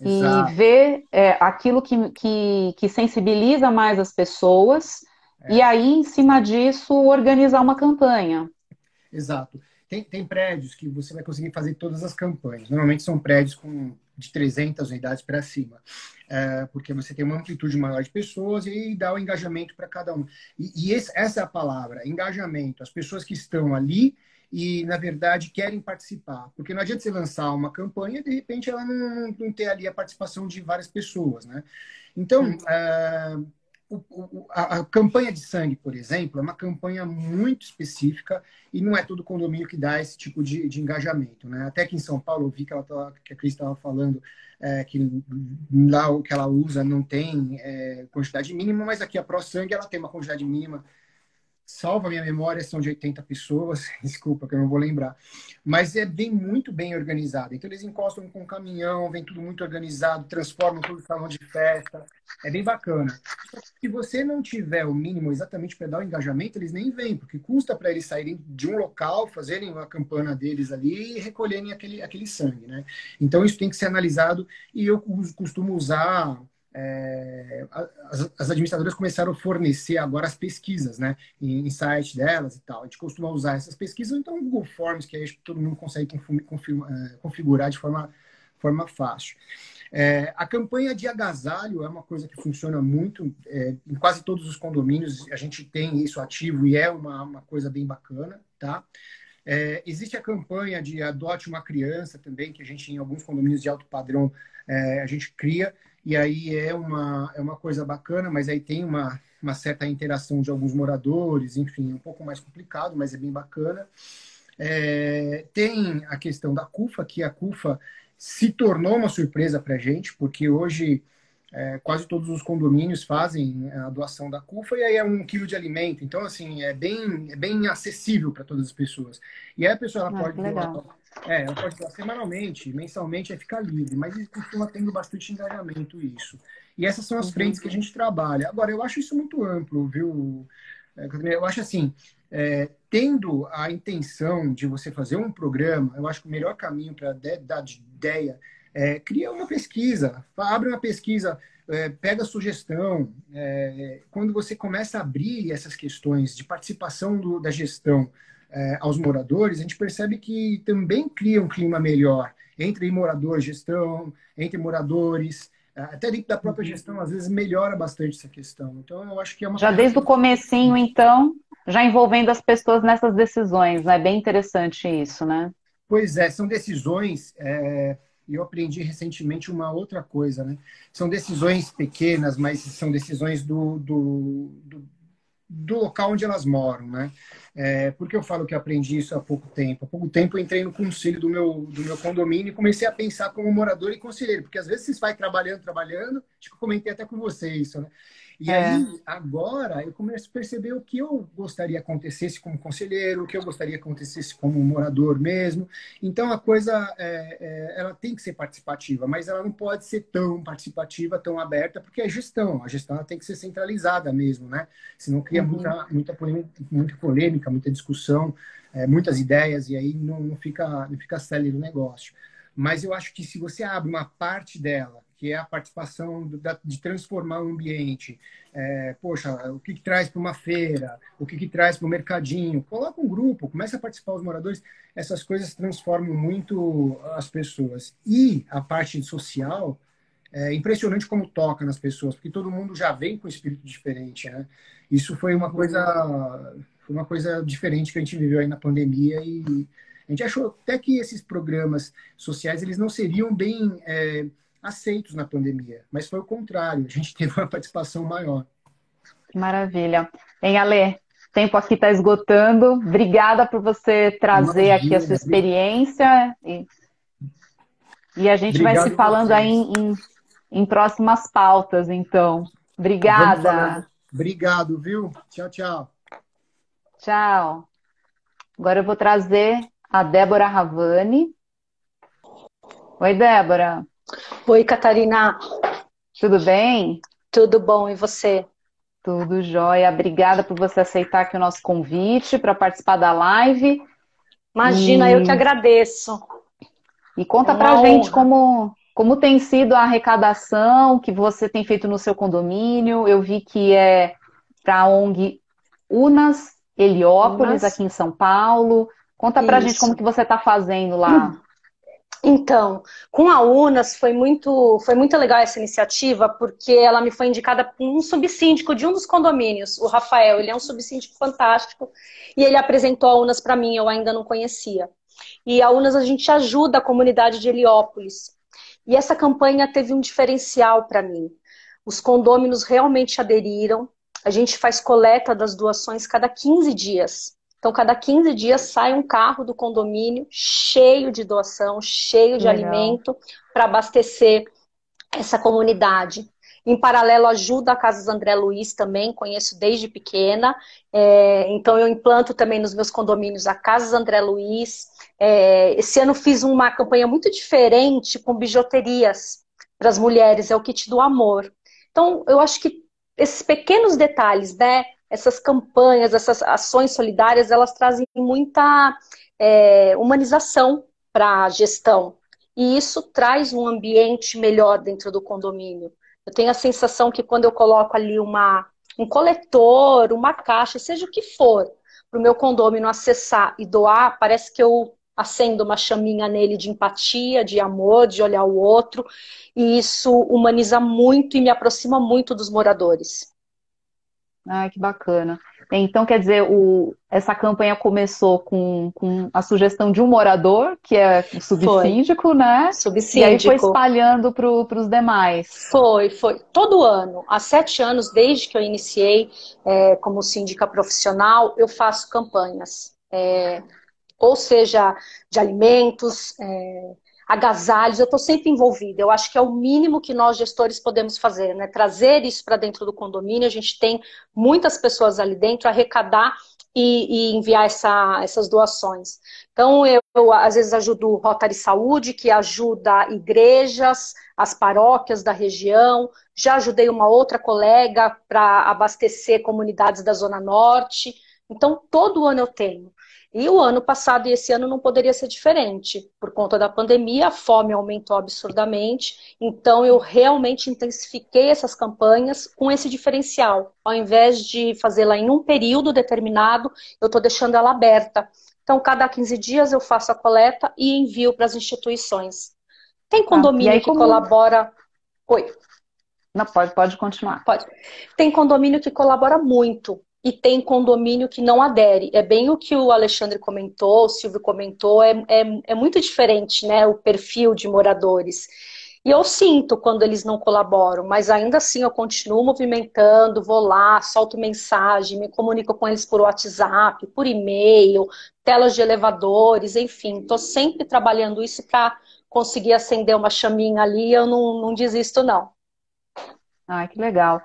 Exato. e ver é, aquilo que, que, que, sensibiliza mais as pessoas, é. e aí, em cima disso, organizar uma campanha.
Exato. Tem, tem prédios que você vai conseguir fazer todas as campanhas. Normalmente são prédios com de 300 unidades para cima, é, porque você tem uma amplitude maior de pessoas e dá o engajamento para cada um. E, e esse, essa é a palavra, engajamento. As pessoas que estão ali e, na verdade, querem participar. Porque não adianta você lançar uma campanha e, de repente, ela não, não ter ali a participação de várias pessoas, né? Então, hum. O, a, a, campanha de sangue, por exemplo, é uma campanha muito específica e não é todo condomínio que dá esse tipo de, de engajamento. Né? Até que em São Paulo, eu vi que, ela tá, que a Cris estava falando é, que lá o que ela usa não tem é, quantidade mínima, mas aqui a Pro Sangue ela tem uma quantidade mínima salva minha memória, são de 80 pessoas, desculpa que eu não vou lembrar. Mas é bem, muito bem organizado. Então eles encostam com um caminhão, vem tudo muito organizado, transformam todo o salão de festa. É bem bacana. Se você não tiver o mínimo exatamente para dar o engajamento, eles nem vêm, porque custa para eles saírem de um local, fazerem uma campana deles ali e recolherem aquele, aquele sangue, né? Então isso tem que ser analisado e eu costumo usar é, as, as, administradoras começaram a fornecer agora as pesquisas, né, em, em site delas e tal. A gente costuma usar essas pesquisas, então o Google Forms, que aí todo mundo consegue é, configurar de forma, forma fácil. É, a campanha de agasalho é uma coisa que funciona muito é, em quase todos os condomínios. A gente tem isso ativo e é uma, uma coisa bem bacana, tá? É, existe a campanha de adote uma criança também, que a gente, em alguns condomínios de alto padrão, é, a gente cria e aí é uma, é uma coisa bacana, mas aí tem uma, uma certa interação de alguns moradores, enfim, é um pouco mais complicado, mas é bem bacana. É, tem a questão da CUFA, que a CUFA se tornou uma surpresa para a gente, porque hoje é, quase todos os condomínios fazem a doação da CUFA e aí é um quilo de alimento. Então, assim, é bem, é bem acessível para todas as pessoas. E aí a pessoa ela ah, pode doar é, ela pode semanalmente, mensalmente é ficar livre, mas costuma tendo bastante engajamento isso. E essas são as uhum. frentes que a gente trabalha. Agora, eu acho isso muito amplo, viu? É, eu acho assim, é, tendo a intenção de você fazer um programa, eu acho que o melhor caminho para dar ideia é cria uma pesquisa, abre uma pesquisa, é, pega sugestão. É, quando você começa a abrir essas questões de participação do, da gestão é, aos moradores, a gente percebe que também cria um clima melhor entre morador e gestão, entre moradores, é, até dentro da própria gestão, às vezes melhora bastante essa questão. Então, eu acho que é uma...
Já desde o comecinho, então, já envolvendo as pessoas nessas decisões, né? É bem interessante isso, né?
Pois é, são decisões... É... E eu aprendi recentemente uma outra coisa, né? São decisões pequenas, mas são decisões do, do, do, do local onde elas moram, né? É, por que eu falo que aprendi isso há pouco tempo? Há pouco tempo eu entrei no conselho do meu, do meu condomínio e comecei a pensar como morador e conselheiro, porque às vezes você vai trabalhando, trabalhando, acho que eu comentei até com você isso, né? E é. aí, agora, eu começo a perceber o que eu gostaria que acontecesse como conselheiro, o que eu gostaria que acontecesse como morador mesmo. Então, a coisa, é, é, ela tem que ser participativa, mas ela não pode ser tão participativa, tão aberta, porque é gestão. A gestão tem que ser centralizada mesmo, né? Senão cria uhum. muita, muita, polêmica, muita polêmica, muita discussão, é, muitas ideias, e aí não, não fica, não fica sério o negócio. Mas eu acho que se você abre uma parte dela que é a participação do, da, de transformar o ambiente. É, poxa, o que, que traz para uma feira, o que, que traz para o mercadinho. Coloca um grupo, começa a participar os moradores. Essas coisas transformam muito as pessoas. E a parte social, é impressionante como toca nas pessoas, porque todo mundo já vem com um espírito diferente, né? Isso foi uma coisa, foi uma coisa diferente que a gente viveu aí na pandemia e a gente achou até que esses programas sociais eles não seriam bem é, aceitos na pandemia, mas foi o contrário, a gente teve uma participação maior.
Maravilha. Em Ale, tempo aqui está esgotando. Obrigada por você trazer Imagina, aqui a sua experiência. E, e a gente vai se falando aí em, em, próximas pautas, então. Obrigada.
Obrigado, viu? Tchau, tchau.
Tchau. Agora eu vou trazer a Débora Ravani. Oi, Débora.
Oi, Catarina.
Tudo bem?
Tudo bom, e você?
Tudo jóia. Obrigada por você aceitar aqui o nosso convite para participar da live.
Imagina, e... eu que agradeço.
E conta é para a gente como, como tem sido a arrecadação que você tem feito no seu condomínio. Eu vi que é para a ONG Unas Heliópolis, Unas. aqui em São Paulo. Conta para a gente como que você está fazendo lá.
Então, com a UNAS foi muito, foi muito legal essa iniciativa, porque ela me foi indicada por um subsíndico de um dos condomínios, o Rafael. Ele é um subsíndico fantástico e ele apresentou a UNAS para mim, eu ainda não conhecia. E a UNAS a gente ajuda a comunidade de Heliópolis. E essa campanha teve um diferencial para mim. Os condôminos realmente aderiram. A gente faz coleta das doações cada 15 dias. Então, cada 15 dias sai um carro do condomínio cheio de doação, cheio de Legal. alimento para abastecer essa comunidade. Em paralelo, ajudo a Casas André Luiz também, conheço desde pequena. É, então, eu implanto também nos meus condomínios a Casas André Luiz. É, esse ano fiz uma campanha muito diferente com bijuterias para as mulheres, é o kit do amor. Então, eu acho que esses pequenos detalhes, né? Essas campanhas, essas ações solidárias, elas trazem muita é, humanização para a gestão. E isso traz um ambiente melhor dentro do condomínio. Eu tenho a sensação que quando eu coloco ali uma, um coletor, uma caixa, seja o que for, para o meu condomínio acessar e doar, parece que eu acendo uma chaminha nele de empatia, de amor, de olhar o outro, e isso humaniza muito e me aproxima muito dos moradores.
Ah, que bacana. Então, quer dizer, o, essa campanha começou com, com a sugestão de um morador, que é o subsíndico, foi. né?
Subsíndico.
E aí foi espalhando para os demais.
Foi, foi. Todo ano, há sete anos, desde que eu iniciei é, como síndica profissional, eu faço campanhas. É, ou seja, de alimentos, é, agasalhos, eu estou sempre envolvida. Eu acho que é o mínimo que nós gestores podemos fazer, né? Trazer isso para dentro do condomínio. A gente tem muitas pessoas ali dentro, arrecadar e, e enviar essa, essas doações. Então, eu, eu, às vezes ajudo o Rotary Saúde, que ajuda igrejas, as paróquias da região. Já ajudei uma outra colega para abastecer comunidades da Zona Norte. Então, todo ano eu tenho. E o ano passado e esse ano não poderia ser diferente. Por conta da pandemia, a fome aumentou absurdamente. Então, eu realmente intensifiquei essas campanhas com esse diferencial. Ao invés de fazê-la em um período determinado, eu estou deixando ela aberta. Então, cada 15 dias eu faço a coleta e envio para as instituições. Tem condomínio ah, aí, que como... colabora. Oi.
Não, pode, pode continuar.
Pode. Tem condomínio que colabora muito e tem condomínio que não adere. É bem o que o Alexandre comentou, o Silvio comentou, é, é, é muito diferente né, o perfil de moradores. E eu sinto quando eles não colaboram, mas ainda assim eu continuo movimentando, vou lá, solto mensagem, me comunico com eles por WhatsApp, por e-mail, telas de elevadores, enfim, estou sempre trabalhando isso para conseguir acender uma chaminha ali, eu não, não desisto, não.
Ai, que legal.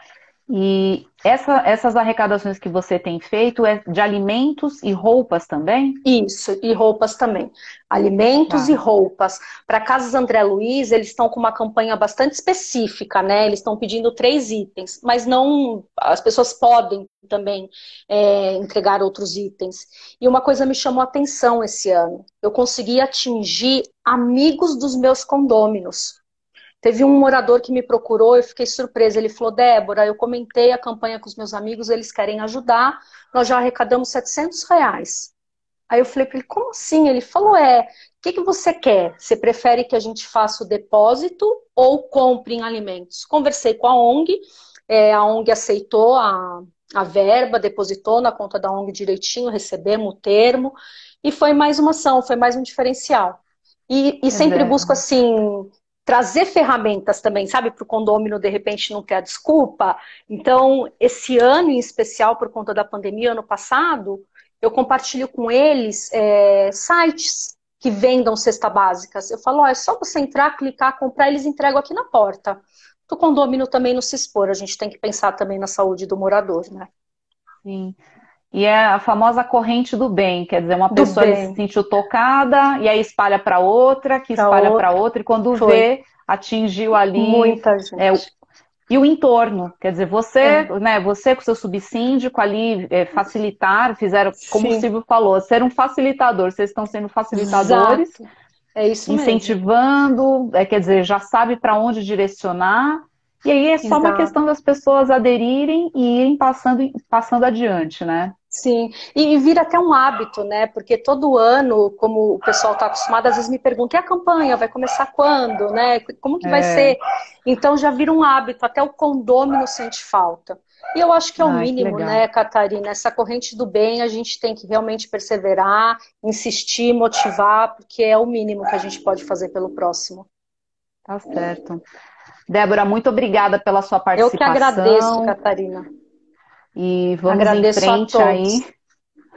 E essa, essas arrecadações que você tem feito é de alimentos e roupas também?
Isso, e roupas também. Alimentos tá. e roupas. Para Casas André Luiz, eles estão com uma campanha bastante específica, né? Eles estão pedindo três itens, mas não. As pessoas podem também é, entregar outros itens. E uma coisa me chamou a atenção esse ano. Eu consegui atingir amigos dos meus condôminos. Teve um morador que me procurou, eu fiquei surpresa. Ele falou: Débora, eu comentei a campanha com os meus amigos, eles querem ajudar, nós já arrecadamos 700 reais. Aí eu falei para ele: como assim? Ele falou: é, o que, que você quer? Você prefere que a gente faça o depósito ou compre em alimentos? Conversei com a ONG, é, a ONG aceitou a, a verba, depositou na conta da ONG direitinho, recebemos o termo, e foi mais uma ação, foi mais um diferencial. E, e sempre é. busco assim trazer ferramentas também, sabe, para o condômino de repente não ter a desculpa. Então, esse ano em especial, por conta da pandemia, ano passado, eu compartilho com eles é, sites que vendam cesta básicas. Eu falo, ó, é só você entrar, clicar, comprar, eles entregam aqui na porta. O condomínio também não se expor, a gente tem que pensar também na saúde do morador, né?
Sim. E é a famosa corrente do bem, quer dizer, uma pessoa se sentiu tocada e aí espalha para outra, que pra espalha para outra, e quando Foi. vê, atingiu ali.
Muita gente. É,
e o entorno, quer dizer, você, é. né, você com seu subsíndico ali é, facilitar, fizeram, como Sim. o Silvio falou, ser um facilitador, vocês estão sendo facilitadores, Exato.
é isso
incentivando, é, quer dizer, já sabe para onde direcionar, e aí é só Exato. uma questão das pessoas aderirem e irem passando, passando adiante, né?
Sim, e, vira até um hábito, né? Porque todo ano, como o pessoal está acostumado, às vezes me pergunta, e a campanha vai começar quando, né? Como que vai é. ser? Então já vira um hábito, até o condômino sente falta. E eu acho que é o Ai, mínimo, né, Catarina? Essa corrente do bem a gente tem que realmente perseverar, insistir, motivar, porque é o mínimo que a gente pode fazer pelo próximo.
Tá certo. Débora, muito obrigada pela sua participação.
Eu que agradeço, Catarina.
E vamos Agradeço em frente aí.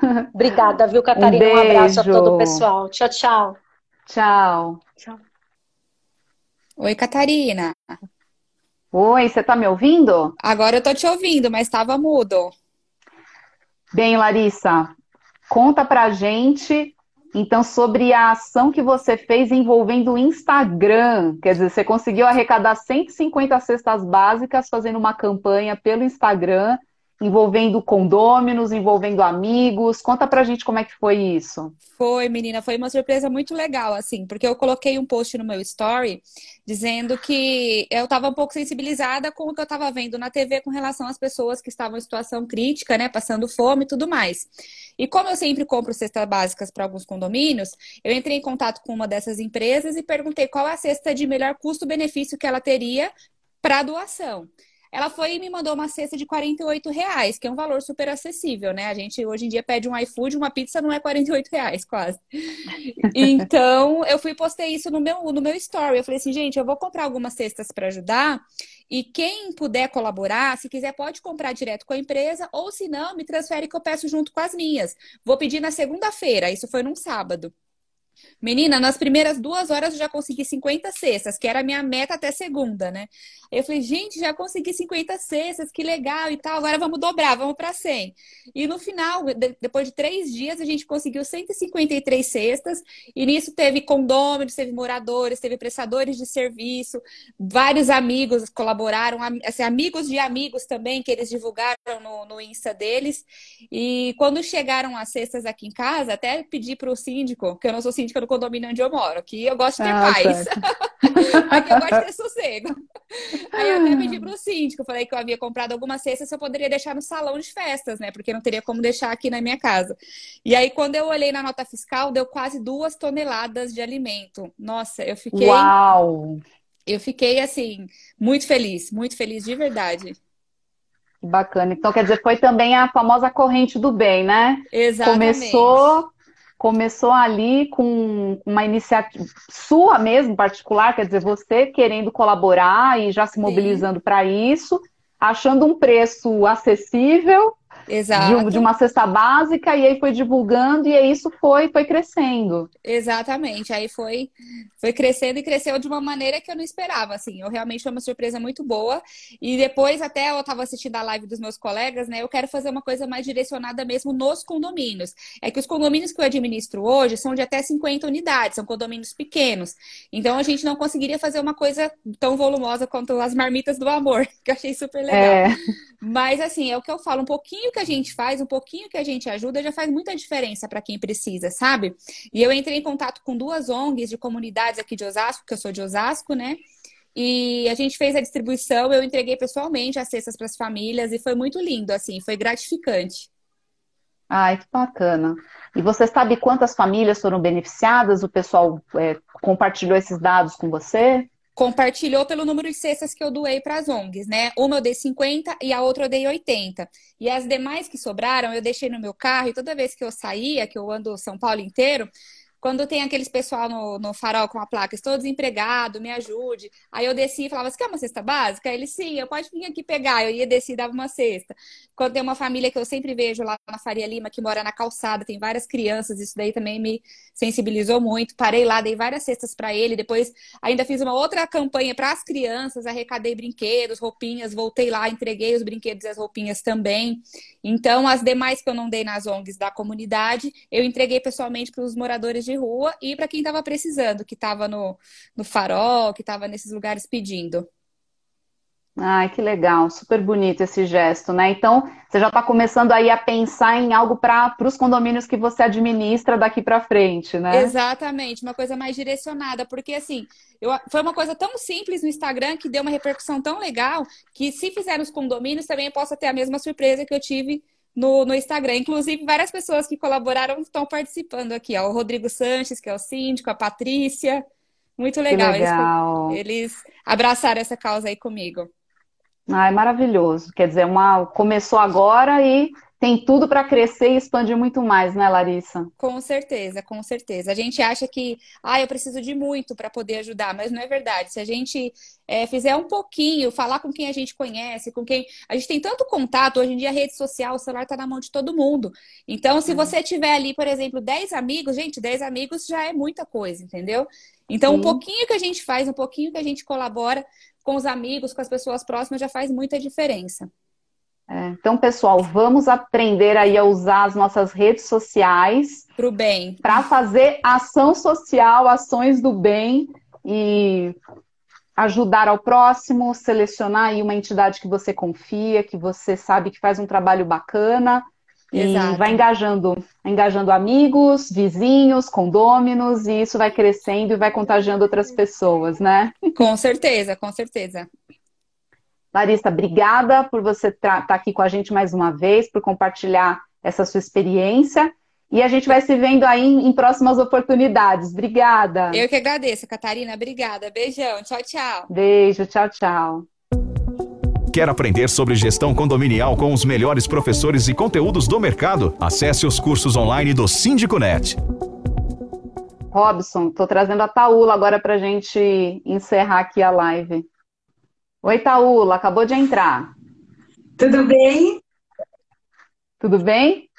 Obrigada, viu, Catarina? Um, um, abraço a todo o pessoal. Tchau, tchau.
Tchau.
Tchau. Oi, Catarina.
Oi, você está me ouvindo?
Agora eu estou te ouvindo, mas estava mudo.
Bem, Larissa, conta pra gente então sobre a ação que você fez envolvendo o Instagram. Quer dizer, você conseguiu arrecadar 150 cestas básicas fazendo uma campanha pelo Instagram envolvendo condôminos, envolvendo amigos. Conta pra gente como é que foi isso.
Foi, menina, foi uma surpresa muito legal, assim, porque eu coloquei um post no meu story dizendo que eu estava um pouco sensibilizada com o que eu estava vendo na TV com relação às pessoas que estavam em situação crítica, né, passando fome e tudo mais. E como eu sempre compro cestas básicas para alguns condomínios, eu entrei em contato com uma dessas empresas e perguntei qual a cesta de melhor custo-benefício que ela teria para doação. Ela foi e me mandou uma cesta de 48 reais, que é um valor super acessível, né? A gente hoje em dia pede um iFood, uma pizza não é 48 reais, quase. Então, eu fui e postei isso no meu, no meu story. Eu falei assim, gente, eu vou comprar algumas cestas para ajudar. E quem puder colaborar, se quiser, pode comprar direto com a empresa, ou se não, me transfere que eu peço junto com as minhas. Vou pedir na segunda-feira, isso foi num sábado. Menina, nas primeiras duas horas eu já consegui 50 cestas, que era a minha meta até segunda, né? Eu falei, gente, já consegui 50 cestas, que legal e tal. Agora vamos dobrar, vamos para 100. E no final, depois de três dias, a gente conseguiu 153 cestas. E nisso teve condôminos, teve moradores, teve prestadores de serviço, vários amigos colaboraram, assim, amigos de amigos também, que eles divulgaram no, no Insta deles. E quando chegaram as cestas aqui em casa, até pedi para o síndico, que eu não sou síndica do condomínio onde eu moro, que eu gosto de ter ah, paz. aqui eu gosto de ter sossego. Aí eu até pedi pro síndico, falei que eu havia comprado algumas cestas, eu poderia deixar no salão de festas, né? Porque não teria como deixar aqui na minha casa. E aí, quando eu olhei na nota fiscal, deu quase duas toneladas de alimento. Nossa, eu fiquei.
Uau!
Eu fiquei, assim, muito feliz, muito feliz de verdade.
Bacana. Então, quer dizer, foi também a famosa corrente do bem, né?
Exatamente.
Começou começou ali com uma iniciativa sua mesmo, particular, quer dizer, você querendo colaborar e já se mobilizando para isso, achando um preço acessível
Exato.
De, de, uma cesta básica, e aí foi divulgando, e aí isso foi, foi crescendo.
Exatamente, aí foi, foi crescendo e cresceu de uma maneira que eu não esperava, assim, eu realmente foi uma surpresa muito boa, e depois até eu estava assistindo a live dos meus colegas, né, eu quero fazer uma coisa mais direcionada mesmo nos condomínios, é que os condomínios que eu administro hoje são de até 50 unidades, são condomínios pequenos, então a gente não conseguiria fazer uma coisa tão volumosa quanto as marmitas do amor, que eu achei super legal. É. Mas assim, é o que eu falo, um pouquinho que a gente faz, um pouquinho que a gente ajuda, já faz muita diferença para quem precisa, sabe? E eu entrei em contato com duas ONGs de comunidades aqui de Osasco, que eu sou de Osasco, né? E a gente fez a distribuição, eu entreguei pessoalmente as cestas para as famílias e foi muito lindo, assim, foi gratificante.
Ai, que bacana. E você sabe quantas famílias foram beneficiadas? O pessoal é, compartilhou esses dados com você?
Compartilhou pelo número de cestas que eu doei para as ONGs, né? Uma eu dei 50 e a outra eu dei 80. E as demais que sobraram eu deixei no meu carro e toda vez que eu saía, que eu ando São Paulo inteiro, quando tem aqueles pessoal no, no farol com a placa, estou desempregado, me ajude. Aí eu desci e falava, você quer uma cesta básica? Ele, sim, eu pode vir aqui pegar. Eu ia descer e dava uma cesta. Quando tem uma família que eu sempre vejo lá na Faria Lima, que mora na calçada, tem várias crianças, isso daí também me sensibilizou muito. Parei lá, dei várias cestas para ele. Depois ainda fiz uma outra campanha para as crianças, arrecadei brinquedos, roupinhas, voltei lá, entreguei os brinquedos e as roupinhas também. Então, as demais que eu não dei nas ONGs da comunidade, eu entreguei pessoalmente para os moradores de de rua e para quem estava precisando, que estava no, no farol, que estava nesses lugares pedindo.
Ai, que legal, super bonito esse gesto, né? Então, você já está começando aí a pensar em algo para os condomínios que você administra daqui para frente, né?
Exatamente, uma coisa mais direcionada, porque assim, eu, foi uma coisa tão simples no Instagram que deu uma repercussão tão legal que se fizer nos condomínios também eu posso ter a mesma surpresa que eu tive no, no Instagram. Inclusive, várias pessoas que colaboraram estão participando aqui. Ó. O Rodrigo Sanches, que é o síndico, a Patrícia. Muito legal.
legal.
Eles, eles abraçaram essa causa aí comigo.
Ah, é maravilhoso. Quer dizer, uma começou agora e tem tudo para crescer e expandir muito mais, né, Larissa?
Com certeza, com certeza. A gente acha que, ah, eu preciso de muito para poder ajudar, mas não é verdade. Se a gente é, fizer um pouquinho, falar com quem a gente conhece, com quem. A gente tem tanto contato, hoje em dia a rede social, o celular está na mão de todo mundo. Então, se você tiver ali, por exemplo, 10 amigos, gente, 10 amigos já é muita coisa, entendeu? Então, Sim. um pouquinho que a gente faz, um pouquinho que a gente colabora com os amigos, com as pessoas próximas, já faz muita diferença.
É, então, pessoal, vamos aprender aí a usar as nossas redes sociais
para o bem,
para fazer ação social, ações do bem e ajudar ao próximo, selecionar aí uma entidade que você confia, que você sabe que faz um trabalho bacana Exato. e vai engajando, engajando amigos, vizinhos, condôminos e isso vai crescendo e vai contagiando outras pessoas, né?
Com certeza, com certeza.
Larissa, obrigada por você estar tá aqui com a gente mais uma vez, por compartilhar essa sua experiência. E a gente vai se vendo aí em próximas oportunidades. Obrigada.
Eu que agradeço, Catarina. Obrigada. Beijão. Tchau, tchau.
Beijo. Tchau, tchau.
Quer aprender sobre gestão condominial com os melhores professores e conteúdos do mercado? Acesse os cursos online do Síndico Net.
Robson, estou trazendo a Taula agora para a gente encerrar aqui a live. Oi, Taula, acabou de entrar.
Tudo bem?
Tudo bem?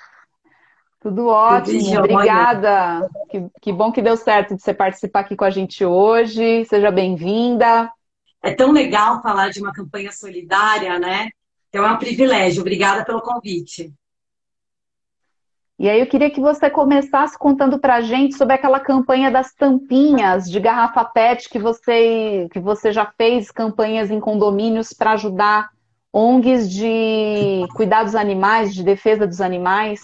Tudo ótimo, Tudo obrigada. Que, que bom que deu certo de você participar aqui com a gente hoje. Seja bem-vinda.
É tão legal falar de uma campanha solidária, né? Então é um privilégio. Obrigada pelo convite.
E aí eu queria que você começasse contando para a gente sobre aquela campanha das tampinhas de garrafa PET que você, que você já fez campanhas em condomínios para ajudar ONGs de cuidar dos animais, de defesa dos animais.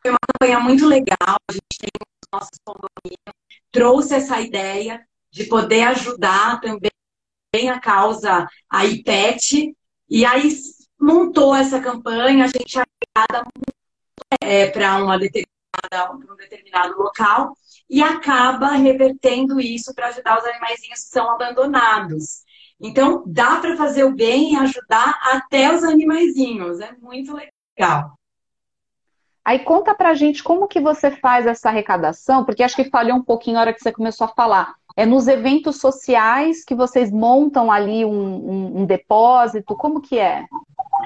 Foi uma campanha muito legal, a gente tem os nossos condomínios, trouxe essa ideia de poder ajudar também a causa a IPET, e aí montou essa campanha, a gente agrada muito é, para uma determinada, um determinado local e acaba revertendo isso para ajudar os animaizinhos que são abandonados. Então, dá para fazer o bem e ajudar até os animaizinhos. É muito legal.
Aí conta pra gente como que você faz essa arrecadação, porque acho que falhou um pouquinho na hora que você começou a falar. É nos eventos sociais que vocês montam ali um, um, um depósito? Como que é?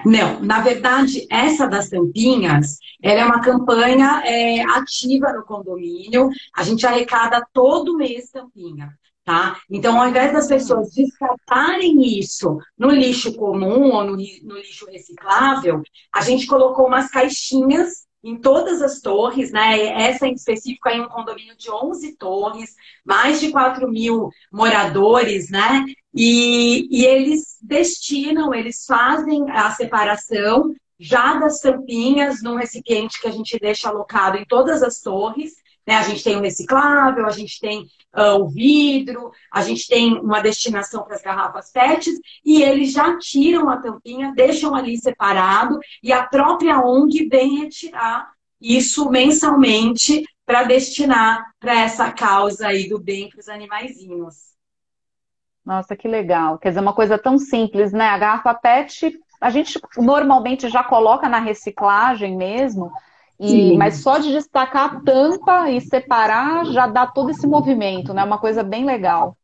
Não, na verdade, essa das tampinhas, ela é uma campanha é, ativa no condomínio. A gente arrecada todo mês tampinha. Tá? Então, ao invés das pessoas descartarem isso no lixo comum ou no, no lixo reciclável, a gente colocou umas caixinhas em todas as torres, né? Essa em específico é um condomínio de 11 torres, mais de 4 mil moradores, né? E, e eles destinam, eles fazem a separação já das tampinhas num recipiente que a gente deixa alocado em todas as torres. Né? A gente tem o reciclável, a gente tem uh, o vidro, a gente tem uma destinação para as garrafas PETs, e eles já tiram a tampinha, deixam ali separado, e a própria ONG vem retirar isso mensalmente para destinar para essa causa aí do bem para os animaizinhos.
Nossa, que legal. Quer dizer, uma coisa tão simples, né? A garrafa PET, a gente normalmente já coloca na reciclagem mesmo, e, mas só de destacar a tampa e separar já dá todo esse movimento, né? Uma coisa bem legal.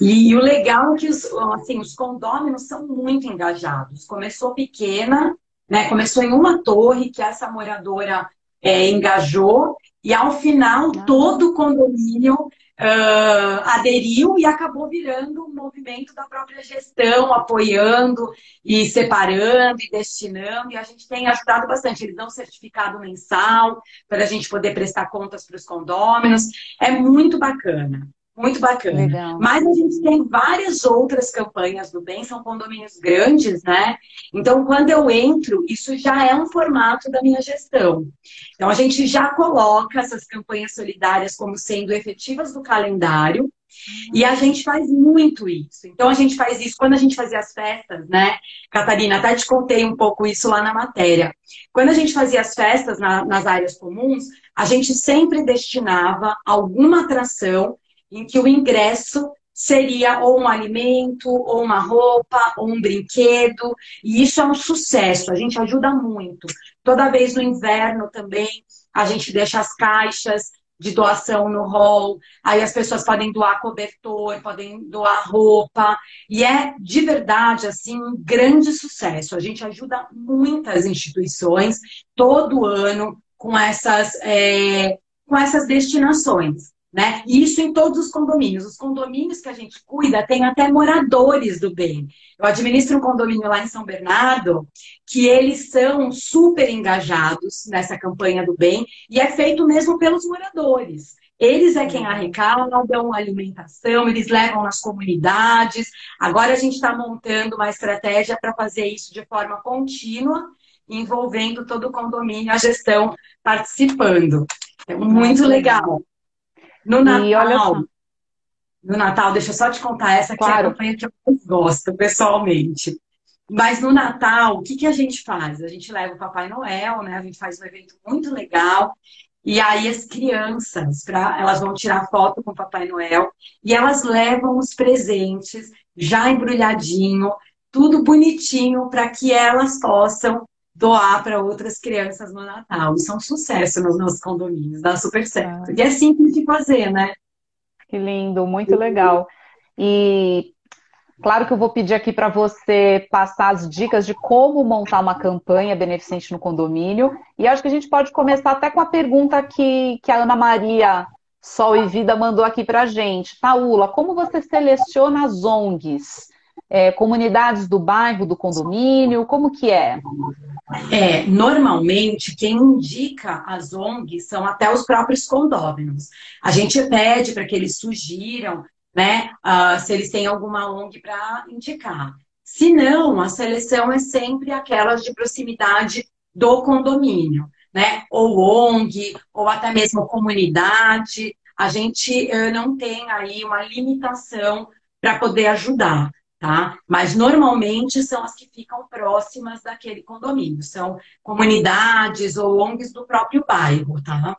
E, o legal é que os, assim, os condôminos são muito engajados. Começou pequena, né? Começou em uma torre que essa moradora é, engajou, e ao final ah. todo o condomínio uh, aderiu e acabou virando um movimento da própria gestão, apoiando e separando e destinando, e a gente tem ajudado bastante. Eles dão certificado mensal para a gente poder prestar contas para os condôminos. É muito bacana. Muito bacana. Legal. Mas a gente tem várias outras campanhas do bem, são condomínios grandes, né? Então, quando eu entro, isso já é um formato da minha gestão. Então, a gente já coloca essas campanhas solidárias como sendo efetivas do calendário. E a gente faz muito isso. Então, a gente faz isso quando a gente fazia as festas, né? Catarina, até te contei um pouco isso lá na matéria. Quando a gente fazia as festas na, nas áreas comuns, a gente sempre destinava alguma atração em que o ingresso seria ou um alimento, ou uma roupa, ou um brinquedo, e isso é um sucesso, a gente ajuda muito. Toda vez no inverno também, a gente deixa as caixas de doação no hall, aí as pessoas podem doar cobertor, podem doar roupa, e é de verdade assim um grande sucesso. A gente ajuda muitas instituições todo ano com essas, é, com essas destinações. Né? Isso em todos os condomínios. Os condomínios que a gente cuida tem até moradores do bem. Eu administro um condomínio lá em São Bernardo que eles são super engajados nessa campanha do bem e é feito mesmo pelos moradores. Eles é quem arrecadam alimentação, eles levam nas comunidades. Agora a gente está montando uma estratégia para fazer isso de forma contínua, envolvendo todo o condomínio, a gestão participando. É muito legal. No Natal, no Natal, deixa eu só te contar, essa aqui claro. é a campanha que eu mais gosto, pessoalmente. Mas no Natal, o que, que a gente faz? A gente leva o Papai Noel, né? A gente faz um evento muito legal. E aí as crianças, pra, elas vão tirar foto com o Papai Noel e elas levam os presentes já embrulhadinho, tudo bonitinho para que elas possam doar para outras crianças no Natal. Isso é um sucesso nos nossos condomínios, dá super certo. Ah. E é simples de fazer, né?
Que lindo, muito legal. E claro que eu vou pedir aqui para você passar as dicas de como montar uma campanha beneficente no condomínio. E acho que a gente pode começar até com a pergunta que, que a Ana Maria Sol e Vida mandou aqui para a gente. Taula, como você seleciona as ONGs? É, comunidades do bairro, do condomínio, como que é?
É, normalmente, quem indica as ONGs são até os próprios condôminos. A gente pede para que eles sugiram, né, uh, se eles têm alguma ONG para indicar. Se não, a seleção é sempre aquelas de proximidade do condomínio, né? Ou ONG, ou até mesmo comunidade. A gente uh, não tem aí uma limitação para poder ajudar tá? Mas normalmente são as que ficam próximas daquele condomínio, são comunidades ou ONGs do próprio bairro, tá?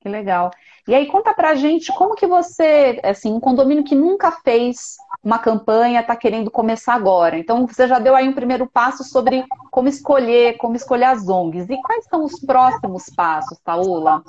Que legal. E aí conta pra gente como que você, assim, um condomínio que nunca fez uma campanha, está querendo começar agora. Então você já deu aí um primeiro passo sobre como escolher, como escolher as ONGs. E quais são os próximos passos, Paola?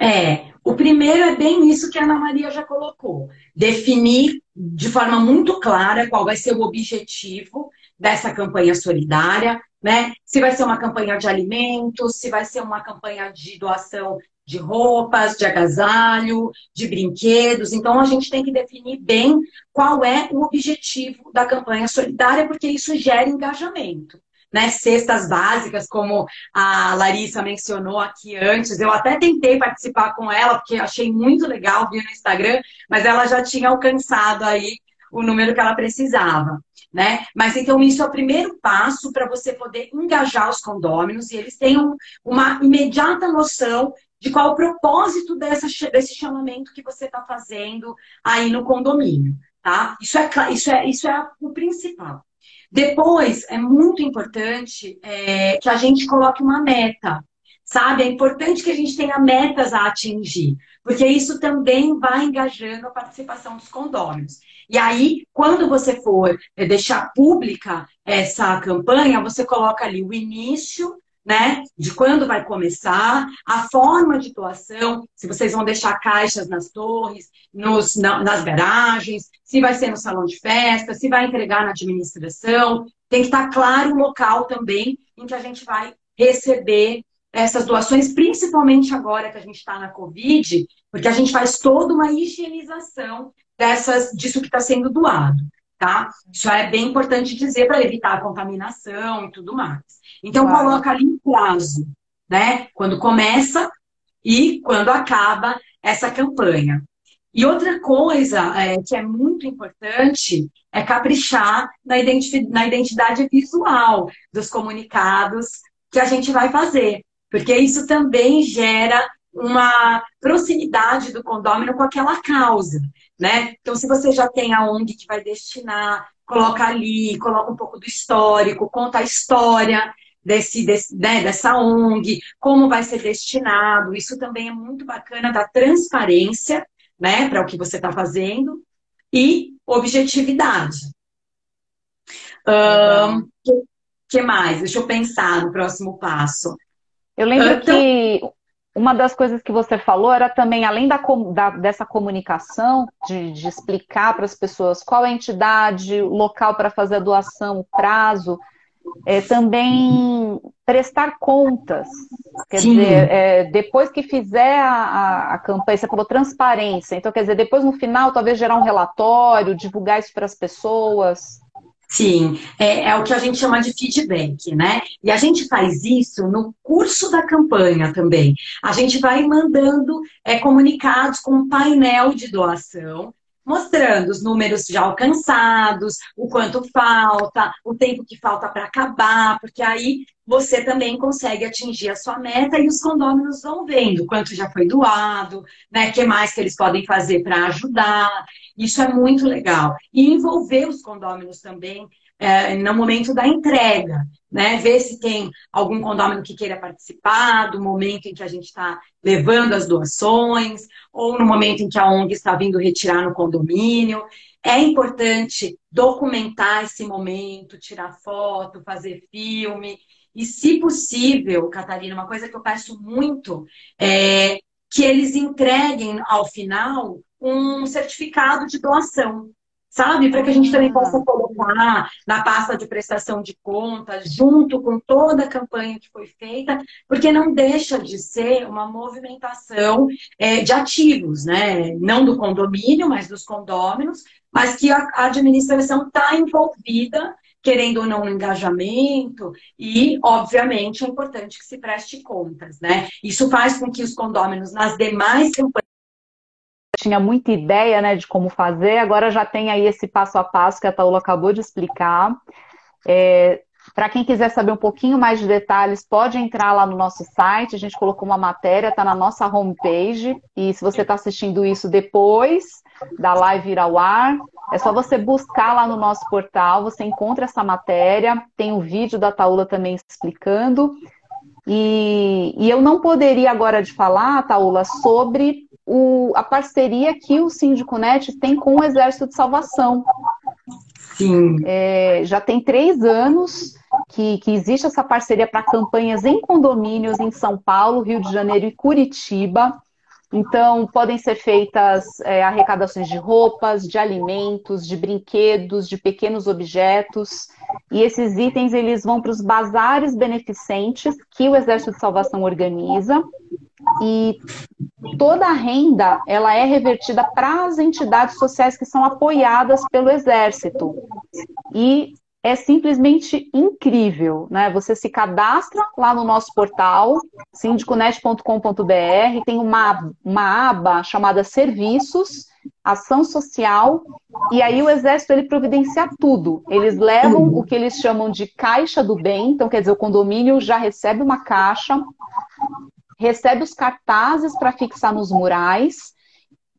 É, o primeiro é bem isso que a Ana Maria já colocou. Definir de forma muito clara qual vai ser o objetivo dessa campanha solidária, né? Se vai ser uma campanha de alimentos, se vai ser uma campanha de doação de roupas, de agasalho, de brinquedos. Então a gente tem que definir bem qual é o objetivo da campanha solidária, porque isso gera engajamento né, cestas básicas, como a Larissa mencionou aqui antes. Eu até tentei participar com ela, porque achei muito legal, vi no Instagram, mas ela já tinha alcançado aí o número que ela precisava. Né? Mas então isso é o primeiro passo para você poder engajar os condôminos e eles tenham uma imediata noção de qual o propósito dessa, desse chamamento que você está fazendo aí no condomínio, tá? Isso é, isso é, isso é o principal. Depois, é muito importante é, que a gente coloque uma meta, sabe? É importante que a gente tenha metas a atingir, porque isso também vai engajando a participação dos condôminos. E aí, quando você for é, deixar pública essa campanha, você coloca ali o início, né? De quando vai começar, a forma de doação, se vocês vão deixar caixas nas torres, nos, na, nas garagens, se vai ser no salão de festa, se vai entregar na administração. Tem que estar claro o local também em que a gente vai receber essas doações, principalmente agora que a gente está na Covid, porque a gente faz toda uma higienização dessas, disso que está sendo doado. Tá? Isso é bem importante dizer para evitar a contaminação e tudo mais. Então, claro. coloca ali um prazo, né? Quando começa e quando acaba essa campanha. E outra coisa é, que é muito importante é caprichar na, identi na identidade visual dos comunicados que a gente vai fazer. Porque isso também gera uma proximidade do condômino com aquela causa, né? Então, se você já tem a ONG que vai destinar, coloca ali, coloca um pouco do histórico, conta a história desse, desse né, dessa ONG, como vai ser destinado. Isso também é muito bacana da transparência, né, para o que você está fazendo. e objetividade. O um, que, que mais? Deixa eu pensar no próximo passo.
Eu lembro então... que uma das coisas que você falou era também, além da, da dessa comunicação, de, de explicar para as pessoas qual é a entidade, o local para fazer a doação, o prazo, é, também prestar contas. Quer Sim. dizer, é, depois que fizer a, a, a, campanha, você falou transparência, então quer dizer, depois no final talvez gerar um relatório, divulgar isso para as pessoas.
Sim, é, é, o que a gente chama de feedback, né? E a gente faz isso no curso da campanha também. A gente vai mandando é, comunicados com um painel de doação, mostrando os números já alcançados, o quanto falta, o tempo que falta para acabar, porque aí você também consegue atingir a sua meta e os condôminos vão vendo quanto já foi doado, né? Que mais que eles podem fazer para ajudar. Isso é muito legal. E envolver os condôminos também é, no momento da entrega, né? Ver se tem algum condômino que queira participar do momento em que a gente está levando as doações, ou no momento em que a ONG está vindo retirar no condomínio. É importante documentar esse momento, tirar foto, fazer filme. E, se possível, Catarina, uma coisa que eu peço muito é que eles entreguem ao final um certificado de doação, sabe? Para que a gente também ah. possa colocar na pasta de prestação de contas, junto com toda a campanha que foi feita, porque não deixa de ser uma movimentação é, de ativos, né? Não do condomínio, mas dos condôminos, mas que a administração está envolvida querendo ou não, no engajamento, e, obviamente, é importante que se preste contas, né? Isso faz com que os condôminos nas demais campanhas
tinha muita ideia né, de como fazer, agora já tem aí esse passo a passo que a Taula acabou de explicar. É, Para quem quiser saber um pouquinho mais de detalhes, pode entrar lá no nosso site, a gente colocou uma matéria, está na nossa homepage, e se você está assistindo isso depois da live ir ao ar, é só você buscar lá no nosso portal, você encontra essa matéria, tem o um vídeo da Taula também explicando. E, e, eu não poderia agora de falar, Taula, sobre o, a parceria que o Síndico Net tem com o Exército de Salvação.
Sim.
É, já tem três anos que, que existe essa parceria para campanhas em condomínios em São Paulo, Rio de Janeiro e Curitiba. Então, podem ser feitas é, arrecadações de roupas, de alimentos, de brinquedos, de pequenos objetos. E esses itens eles vão para os bazares beneficentes que o Exército de Salvação organiza. E toda a renda ela é revertida para as entidades sociais que são apoiadas pelo Exército. E é simplesmente incrível, né? Você se cadastra lá no nosso portal, sindiconet.com.br, tem uma, uma aba chamada Serviços, Ação Social, e aí o Exército ele providencia tudo. Eles levam o que eles chamam de caixa do bem, então quer dizer, o condomínio já recebe uma caixa, recebe os cartazes para fixar nos murais,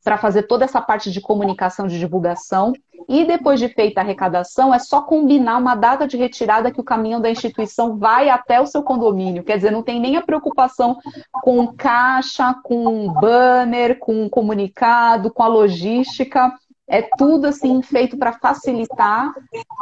para fazer toda essa parte de comunicação, de divulgação. E depois de feita a arrecadação, é só combinar uma data de retirada que o caminhão da instituição vai até o seu condomínio. Quer dizer, não tem nem a preocupação com caixa, com banner, com comunicado, com a logística. É tudo assim feito para facilitar.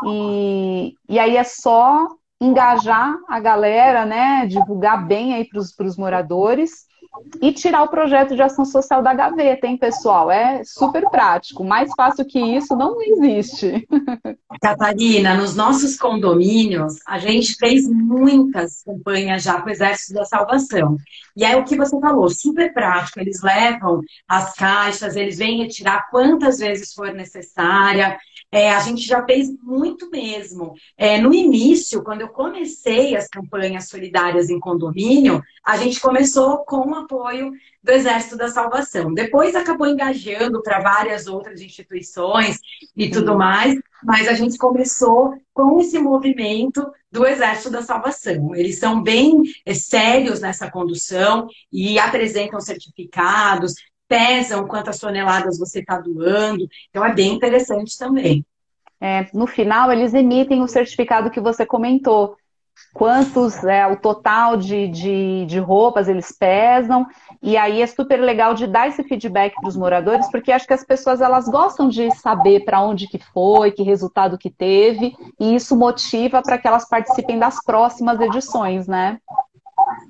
E, e aí é só engajar a galera, né? Divulgar bem aí para os moradores e tirar o projeto de ação social da gaveta, hein, pessoal? É super prático. Mais fácil que isso não existe.
Catarina, nos nossos condomínios, a gente fez muitas campanhas já com o Exército da Salvação. E é o que você falou, super prático. Eles levam as caixas, eles vêm retirar quantas vezes for necessária. É, a gente já fez muito mesmo. É, no início, quando eu comecei as campanhas solidárias em condomínio, a gente começou com o apoio do Exército da Salvação. Depois acabou engajando para várias outras instituições e tudo mais, mas a gente começou com esse movimento do Exército da Salvação. Eles são bem é, sérios nessa condução e apresentam certificados, pesam quantas toneladas você está doando. Então, é bem interessante também.
É, no final, eles emitem o certificado que você comentou. quantos é o total de, de, de, roupas eles pesam, e aí é super legal de dar esse feedback para os moradores, porque acho que as pessoas elas gostam de saber para onde que foi, que resultado que teve, e isso motiva para que elas participem das próximas edições, né?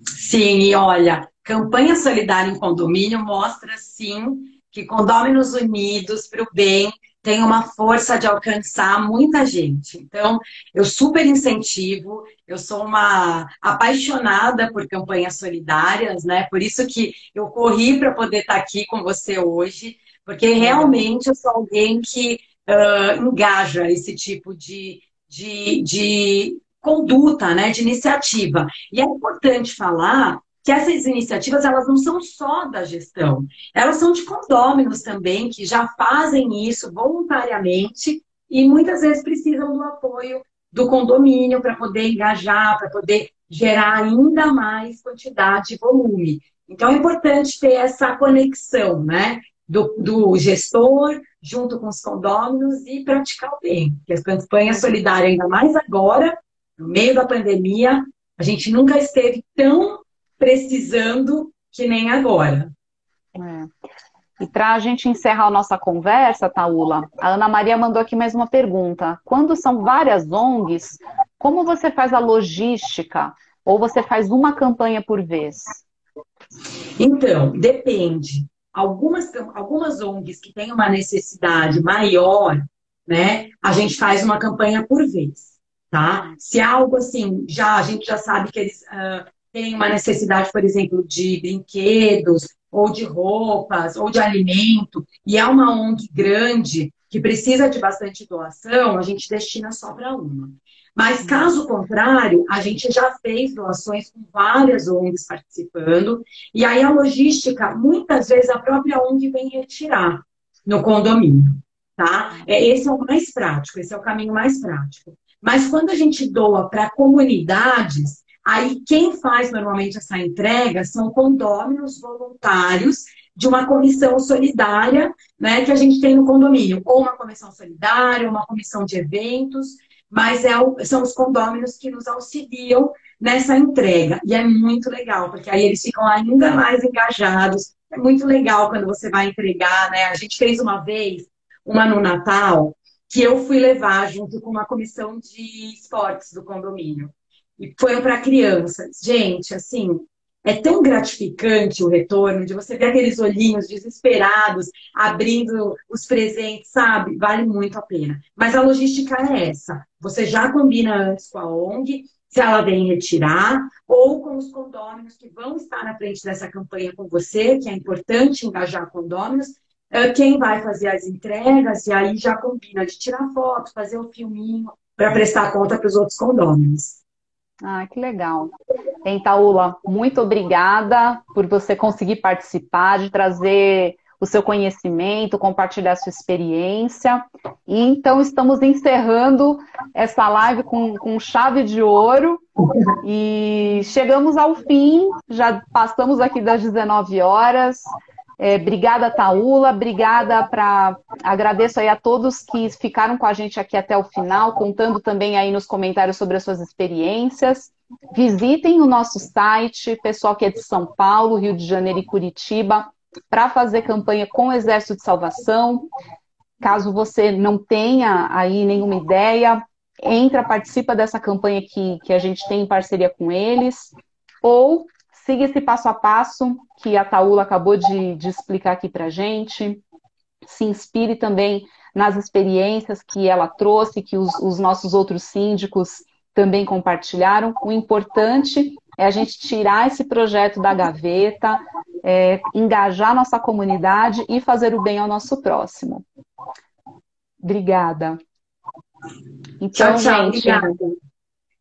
Sim, e olha, campanha solidária em condomínio mostra sim que condôminos unidos para o bem tem uma força de alcançar muita gente. Então, eu super incentivo, eu sou uma apaixonada por campanhas solidárias, né? Por isso que eu corri para poder estar aqui com você hoje, porque realmente eu sou alguém que uh, engaja esse tipo de, de, de conduta, né? De iniciativa. E é importante falar que essas iniciativas elas não são só da gestão, elas são de condôminos também, que já fazem isso voluntariamente e muitas vezes precisam do apoio do condomínio para poder engajar, para poder gerar ainda mais quantidade e volume. Então é importante ter essa conexão, né? Do, do gestor junto com os condôminos e praticar o bem. Porque as campanhas solidárias, ainda mais agora, no meio da pandemia, a gente nunca esteve tão precisando que nem agora.
É. E para a gente encerrar a nossa conversa, Taula, a Ana Maria mandou aqui mais uma pergunta. Quando são várias ONGs, como você faz a logística? Ou você faz uma campanha por vez?
Então, depende. Algumas, algumas ONGs que têm uma necessidade maior, né, a gente faz uma campanha por vez, tá? Se algo assim, já a gente já sabe que eles uh, tem uma necessidade, por exemplo, de brinquedos, ou de roupas, ou de alimento, e é uma ONG grande que precisa de bastante doação, a gente destina só para uma. Mas, caso contrário, a gente já fez doações com várias ONGs participando, e aí a logística, muitas vezes, a própria ONG vem retirar no condomínio, tá? É, esse é o mais prático, esse é o caminho mais prático. Mas quando a gente doa para comunidades, Aí, quem faz normalmente essa entrega são condôminos voluntários de uma comissão solidária, né, que a gente tem no condomínio, ou uma comissão solidária, uma comissão de eventos, mas é o, são os condôminos que nos auxiliam nessa entrega. E é muito legal, porque aí eles ficam ainda mais engajados. É muito legal quando você vai entregar, né? A gente fez uma vez, uma no Natal, que eu fui levar junto com uma comissão de esportes do condomínio e foram para crianças. Gente, assim, é tão gratificante o retorno de você ver aqueles olhinhos desesperados abrindo os presentes, sabe? Vale muito a pena. Mas a logística é essa. Você já combina antes com a ONG, se ela vem retirar, ou com os condôminos que vão estar na frente dessa campanha com você, que é importante engajar condôminos, quem vai fazer as entregas, e aí já combina de tirar foto, fazer o filminho, para prestar conta para os outros condôminos.
Ah, que legal. Entaula, muito obrigada por você conseguir participar, de trazer o seu conhecimento, compartilhar a sua experiência. E então estamos encerrando essa live com, com chave de ouro. E chegamos ao fim, já passamos aqui das 19 horas. É, obrigada, Taula. Obrigada para. Agradeço aí a todos que ficaram com a gente aqui até o final, contando também aí nos comentários sobre as suas experiências. Visitem o nosso site, pessoal que é de São Paulo, Rio de Janeiro e Curitiba, para fazer campanha com o Exército de Salvação. Caso você não tenha aí nenhuma ideia, entra, participa dessa campanha que, que a gente tem em parceria com eles. Ou siga esse passo a passo que a Taula acabou de, de explicar aqui para gente. Se inspire também nas experiências que ela trouxe, que os, os nossos outros síndicos também compartilharam. O importante é a gente tirar esse projeto da gaveta, é, engajar nossa comunidade e fazer o bem ao nosso próximo. Obrigada. Então, tchau, tchau, gente, obrigada.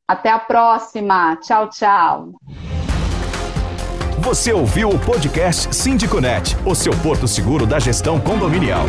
até a próxima. Tchau, tchau.
Você ouviu o podcast Síndico Net, o seu porto seguro da gestão condominial.